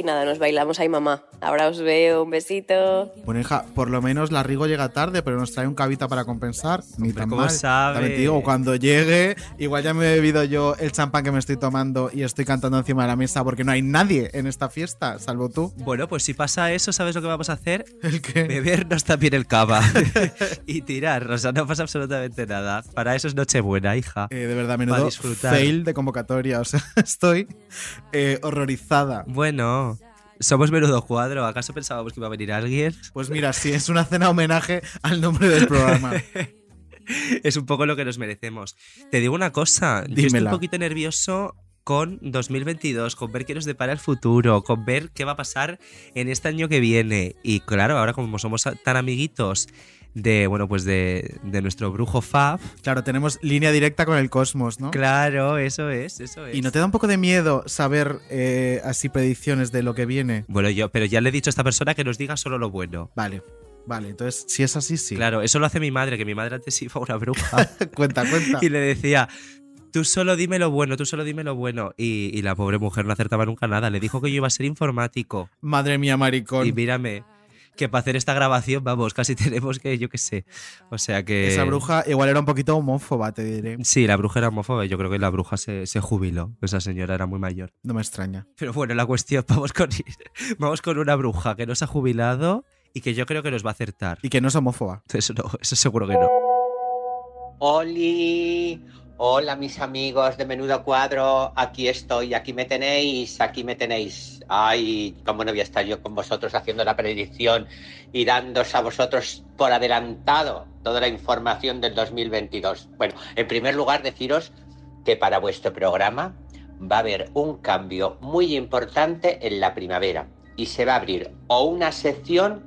[SPEAKER 25] y nada, nos bailamos ahí mamá. Ahora os veo, un besito.
[SPEAKER 4] Bueno, hija, por lo menos la Rigo llega tarde, pero nos trae un cavita para compensar. Ni tan
[SPEAKER 3] ¿cómo
[SPEAKER 4] mal.
[SPEAKER 3] sabe?
[SPEAKER 4] También te digo, cuando llegue, igual ya me he bebido yo el champán que me estoy tomando y estoy cantando encima de la mesa porque no hay nadie en esta fiesta, salvo tú.
[SPEAKER 3] Bueno, pues si pasa eso, ¿sabes lo que vamos a hacer?
[SPEAKER 4] ¿El qué?
[SPEAKER 3] Bebernos también el cava y tirar. O sea, no pasa absolutamente nada. Para eso es Nochebuena, hija.
[SPEAKER 4] Eh, de verdad, menudo
[SPEAKER 3] disfrutar.
[SPEAKER 4] fail de convocatoria. O sea, estoy eh, horrorizada.
[SPEAKER 3] Bueno, somos menudo cuadro. ¿Acaso pensábamos que iba a venir alguien?
[SPEAKER 4] Pues mira, sí, es una cena homenaje al nombre del programa.
[SPEAKER 3] es un poco lo que nos merecemos. Te digo una cosa, yo estoy
[SPEAKER 4] Dímela.
[SPEAKER 3] un poquito nervioso con 2022, con ver qué nos depara el futuro, con ver qué va a pasar en este año que viene. Y claro, ahora como somos tan amiguitos de, bueno, pues de, de nuestro brujo Fab.
[SPEAKER 4] Claro, tenemos línea directa con el cosmos, ¿no?
[SPEAKER 3] Claro, eso es, eso es.
[SPEAKER 4] ¿Y no te da un poco de miedo saber eh, así predicciones de lo que viene?
[SPEAKER 3] Bueno, yo, pero ya le he dicho a esta persona que nos diga solo lo bueno.
[SPEAKER 4] Vale, vale, entonces si es así, sí.
[SPEAKER 3] Claro, eso lo hace mi madre, que mi madre antes iba a una bruja.
[SPEAKER 4] cuenta, cuenta.
[SPEAKER 3] y le decía, tú solo dime lo bueno, tú solo dime lo bueno. Y, y la pobre mujer no acertaba nunca nada. Le dijo que yo iba a ser informático.
[SPEAKER 4] Madre mía, maricón.
[SPEAKER 3] Y mírame, que para hacer esta grabación, vamos, casi tenemos que, yo qué sé. O sea que...
[SPEAKER 4] Esa bruja igual era un poquito homófoba, te diré.
[SPEAKER 3] Sí, la bruja era homófoba. Yo creo que la bruja se, se jubiló. Esa señora era muy mayor.
[SPEAKER 4] No me extraña.
[SPEAKER 3] Pero bueno, la cuestión, vamos con, vamos con una bruja que no se ha jubilado y que yo creo que nos va a acertar.
[SPEAKER 4] Y que no es homófoba.
[SPEAKER 3] Eso no, eso seguro que no.
[SPEAKER 26] Oli, hola mis amigos de Menudo Cuadro, aquí estoy, aquí me tenéis, aquí me tenéis. Ay, cómo no voy a estar yo con vosotros haciendo la predicción y dándos a vosotros por adelantado toda la información del 2022. Bueno, en primer lugar deciros que para vuestro programa va a haber un cambio muy importante en la primavera y se va a abrir o una sección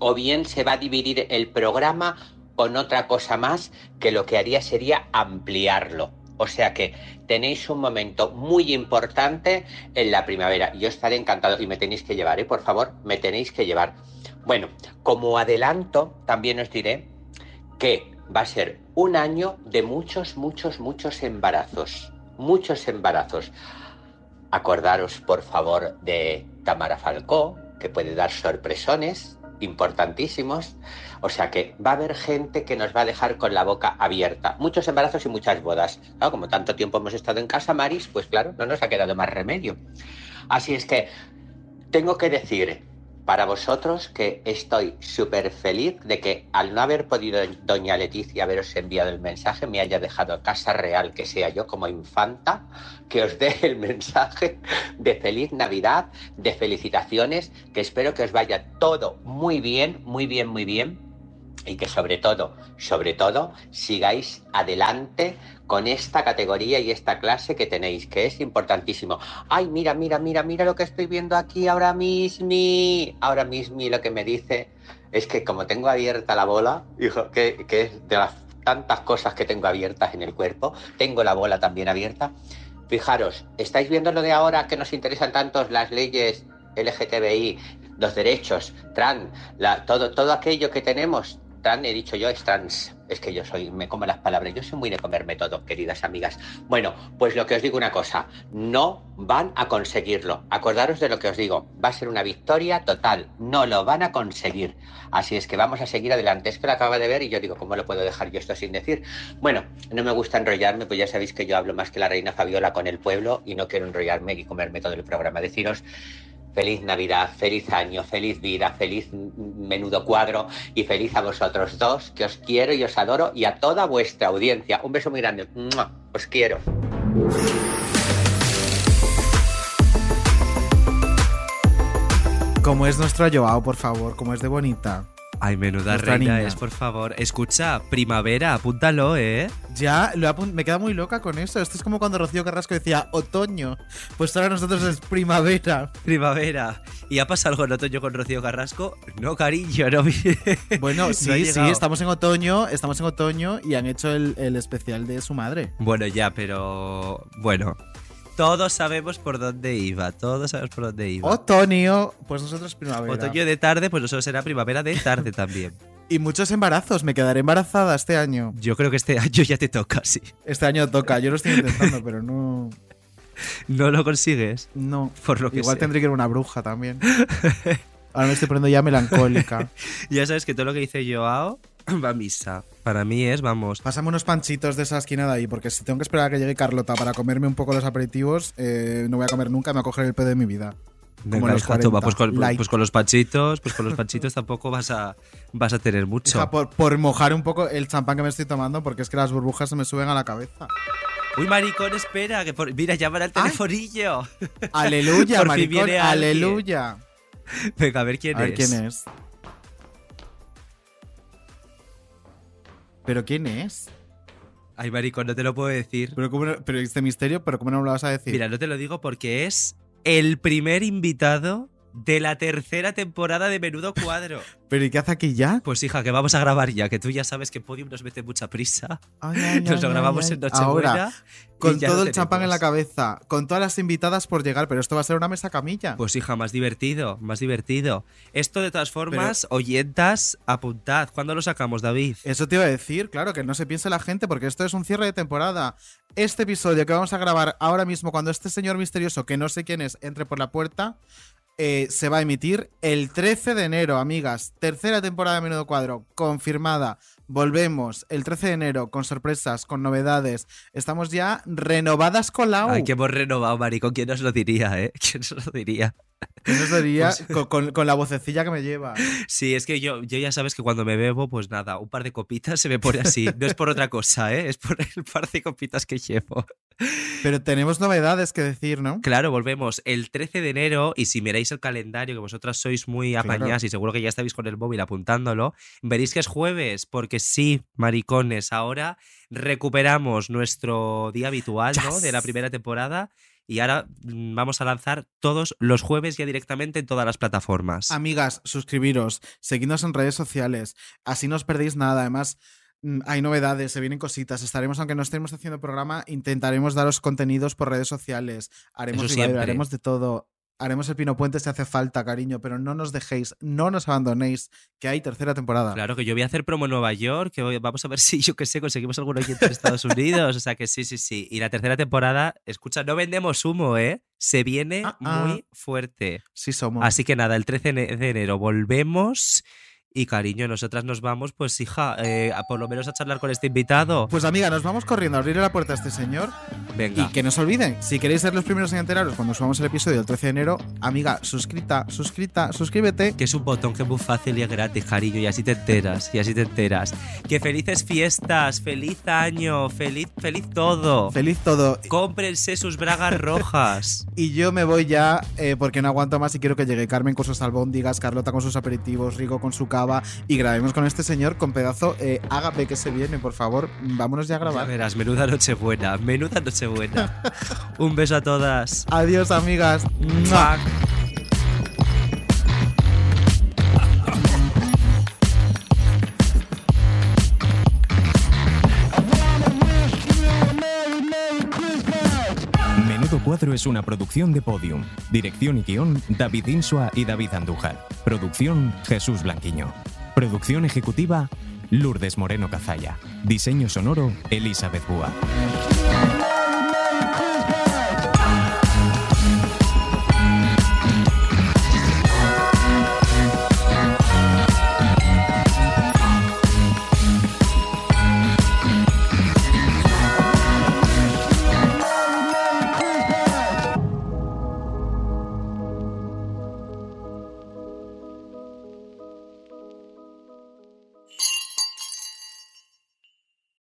[SPEAKER 26] o bien se va a dividir el programa con otra cosa más que lo que haría sería ampliarlo. O sea que tenéis un momento muy importante en la primavera. Yo estaré encantado y me tenéis que llevar, ¿eh? por favor, me tenéis que llevar. Bueno, como adelanto, también os diré que va a ser un año de muchos, muchos, muchos embarazos. Muchos embarazos. Acordaros, por favor, de Tamara Falcó, que puede dar sorpresones importantísimos. O sea que va a haber gente que nos va a dejar con la boca abierta. Muchos embarazos y muchas bodas. Como tanto tiempo hemos estado en casa, Maris, pues claro, no nos ha quedado más remedio. Así es que tengo que decir para vosotros que estoy súper feliz de que al no haber podido doña Leticia haberos enviado el mensaje me haya dejado casa real que sea yo como infanta que os dé el mensaje de feliz Navidad, de felicitaciones, que espero que os vaya todo muy bien, muy bien, muy bien y que sobre todo, sobre todo, sigáis adelante con esta categoría y esta clase que tenéis, que es importantísimo. Ay, mira, mira, mira, mira lo que estoy viendo aquí ahora mismo. Ahora mismo lo que me dice es que como tengo abierta la bola, hijo, que, que es de las tantas cosas que tengo abiertas en el cuerpo, tengo la bola también abierta. Fijaros, ¿estáis viendo lo de ahora que nos interesan tanto las leyes LGTBI, los derechos, trans, la, todo, todo aquello que tenemos He dicho yo, es trans. Es que yo soy, me como las palabras. Yo soy muy de comerme todo, queridas amigas. Bueno, pues lo que os digo una cosa, no van a conseguirlo. Acordaros de lo que os digo, va a ser una victoria total. No lo van a conseguir. Así es que vamos a seguir adelante. Es que lo acaba de ver y yo digo, ¿cómo lo puedo dejar yo esto sin decir? Bueno, no me gusta enrollarme, pues ya sabéis que yo hablo más que la reina Fabiola con el pueblo y no quiero enrollarme y comerme todo el programa. Deciros Feliz Navidad, feliz año, feliz vida, feliz menudo cuadro y feliz a vosotros dos, que os quiero y os adoro y a toda vuestra audiencia. Un beso muy grande. Os quiero.
[SPEAKER 4] Como es nuestra Joao, por favor, como es de bonita.
[SPEAKER 3] Ay, menuda
[SPEAKER 4] Nuestra
[SPEAKER 3] reina
[SPEAKER 4] niña.
[SPEAKER 3] es, por favor. Escucha, primavera, apúntalo, ¿eh?
[SPEAKER 4] Ya, lo me queda muy loca con eso. Esto es como cuando Rocío Carrasco decía otoño. Pues ahora nosotros es primavera.
[SPEAKER 3] Primavera. ¿Y ha pasado algo en otoño con Rocío Carrasco? No, cariño, no.
[SPEAKER 4] Bueno,
[SPEAKER 3] No
[SPEAKER 4] sí, sí, estamos en otoño, estamos en otoño y han hecho el, el especial de su madre.
[SPEAKER 3] Bueno, ya, pero. Bueno. Todos sabemos por dónde iba. Todos sabemos por dónde iba.
[SPEAKER 4] Otoño, pues nosotros primavera.
[SPEAKER 3] Otoño de tarde, pues nosotros será primavera de tarde también.
[SPEAKER 4] Y muchos embarazos, me quedaré embarazada este año.
[SPEAKER 3] Yo creo que este año ya te toca, sí.
[SPEAKER 4] Este año toca, yo lo estoy intentando, pero no.
[SPEAKER 3] ¿No lo consigues?
[SPEAKER 4] No.
[SPEAKER 3] Por lo que
[SPEAKER 4] Igual
[SPEAKER 3] sea.
[SPEAKER 4] tendré que ir a una bruja también. Ahora me estoy poniendo ya melancólica.
[SPEAKER 3] Ya sabes que todo lo que dice Joao va a misa. Para mí es, vamos.
[SPEAKER 4] Pásame unos panchitos de esa esquina de ahí, porque si tengo que esperar a que llegue Carlota para comerme un poco los aperitivos, eh, no voy a comer nunca, me voy a coger el pedo de mi vida. Como los
[SPEAKER 3] hija, toma,
[SPEAKER 4] 40.
[SPEAKER 3] pues, con,
[SPEAKER 4] Like.
[SPEAKER 3] pues con los panchitos, pues con los panchitos tampoco vas a, vas a tener mucho.
[SPEAKER 4] Hija, por, por mojar un poco el champán que me estoy tomando, porque es que las burbujas se me suben a la cabeza.
[SPEAKER 3] Uy, maricón, espera, que por- mira, llaman al telefonillo.
[SPEAKER 4] Aleluya,
[SPEAKER 3] Por
[SPEAKER 4] maricón,
[SPEAKER 3] viene
[SPEAKER 4] aleluya.
[SPEAKER 3] Venga, a ver quién
[SPEAKER 4] A ver
[SPEAKER 3] es.
[SPEAKER 4] quién es. ¿Pero quién es?
[SPEAKER 3] Ay, maricón, no te lo puedo decir.
[SPEAKER 4] Pero, cómo no- pero este misterio, pero ¿cómo no me lo vas a decir?
[SPEAKER 3] Mira, no te lo digo porque es el primer invitado de la tercera temporada de Menudo Cuadro.
[SPEAKER 4] ¿Pero y qué hace aquí ya?
[SPEAKER 3] Pues hija, que vamos a grabar ya, que tú ya sabes que Podium nos mete mucha prisa.
[SPEAKER 4] Ay, ay,
[SPEAKER 3] Nos lo grabamos en. Nochebuena.
[SPEAKER 4] Ahora, con todo el champán en la cabeza, con todas las invitadas por llegar, pero esto va a ser una mesa camilla.
[SPEAKER 3] Pues hija, más divertido, más divertido. Esto de todas formas, oyentas, apuntad. ¿Cuándo lo sacamos, David?
[SPEAKER 4] Eso te iba a decir, claro, que no se piense la gente, porque esto es un cierre de temporada. Este episodio que vamos a grabar ahora mismo, cuando este señor misterioso, que no sé quién es, entre por la puerta, eh, se va a emitir el 13 de enero, amigas. Tercera temporada de Menudo Cuadro, confirmada. Volvemos el 13 de enero con sorpresas, con novedades. Estamos ya renovadas con la U.
[SPEAKER 3] Ay, que hemos renovado, maricón. ¿Quién nos lo diría, eh? ¿Quién nos lo diría?
[SPEAKER 4] ¿Quién nos diría?
[SPEAKER 3] Pues-
[SPEAKER 4] con, con- con la vocecilla que me lleva.
[SPEAKER 3] Sí, es que yo, yo ya sabes que cuando me bebo, pues nada, un par de copitas se me pone así. No es por otra cosa, ¿eh? Es por el par de copitas que llevo.
[SPEAKER 4] Pero tenemos novedades que decir, ¿no?
[SPEAKER 3] Claro, volvemos el 13 de enero y si miráis el calendario, que vosotras sois muy apañadas y seguro que ya estáis con el móvil apuntándolo, veréis que es jueves, porque sí, maricones, ahora recuperamos nuestro día habitual, ¿no? De la primera temporada y ahora mm, vamos a lanzar todos los jueves ya directamente en todas las plataformas.
[SPEAKER 4] Amigas, suscribiros, seguidnos en redes sociales, así no os perdéis nada. Además, mm, hay novedades, se vienen cositas. Estaremos, aunque no estemos haciendo programa, intentaremos daros contenidos por redes sociales. Haremos
[SPEAKER 3] siempre.
[SPEAKER 4] haremos de todo. Haremos el Pino Puente si hace falta, cariño, pero no nos dejéis, no nos abandonéis, que hay tercera temporada.
[SPEAKER 3] Claro, que yo voy a hacer promo en Nueva York, que voy- vamos a ver si, yo qué sé, conseguimos algún oyente en Estados Unidos. O sea que sí, sí, sí. Y la tercera temporada, escucha, no vendemos humo, ¿eh? Se viene
[SPEAKER 4] Ah, ah.
[SPEAKER 3] muy fuerte.
[SPEAKER 4] Sí somos.
[SPEAKER 3] Así que nada, el 13 ene- de enero volvemos. Y cariño, nosotras nos vamos, pues hija, eh, a por lo menos a charlar con este invitado.
[SPEAKER 4] Pues amiga, nos vamos corriendo a abrirle la puerta a este señor.
[SPEAKER 3] Venga.
[SPEAKER 4] Y que no se olviden, si queréis ser los primeros en enteraros cuando subamos el episodio del 13 de enero, amiga, suscrita, suscrita, suscríbete.
[SPEAKER 3] Que es un botón que es muy fácil y es gratis, cariño, y así te enteras, y así te enteras. Que felices fiestas, feliz año, feliz, feliz todo.
[SPEAKER 4] Feliz todo.
[SPEAKER 3] Cómprense sus bragas rojas.
[SPEAKER 4] Y yo me voy ya eh, porque no aguanto más y quiero que llegue Carmen con sus albóndigas, Carlota con sus aperitivos, Rigo con su cava y grabemos con este señor con pedazo eh, ágape que se viene, por favor. Vámonos ya a
[SPEAKER 3] Ya
[SPEAKER 4] grabar.
[SPEAKER 3] verás, menuda nochebuena, menuda nochebuena. Un beso a todas.
[SPEAKER 4] Adiós, amigas. ¡Mua!
[SPEAKER 27] Cuadro es una producción de Podium. Dirección y guion, David Insua y David Andújar. Producción, Jesús Blanquiño. Producción ejecutiva, Lourdes Moreno Cazalla. Diseño sonoro, Elizabeth Búa.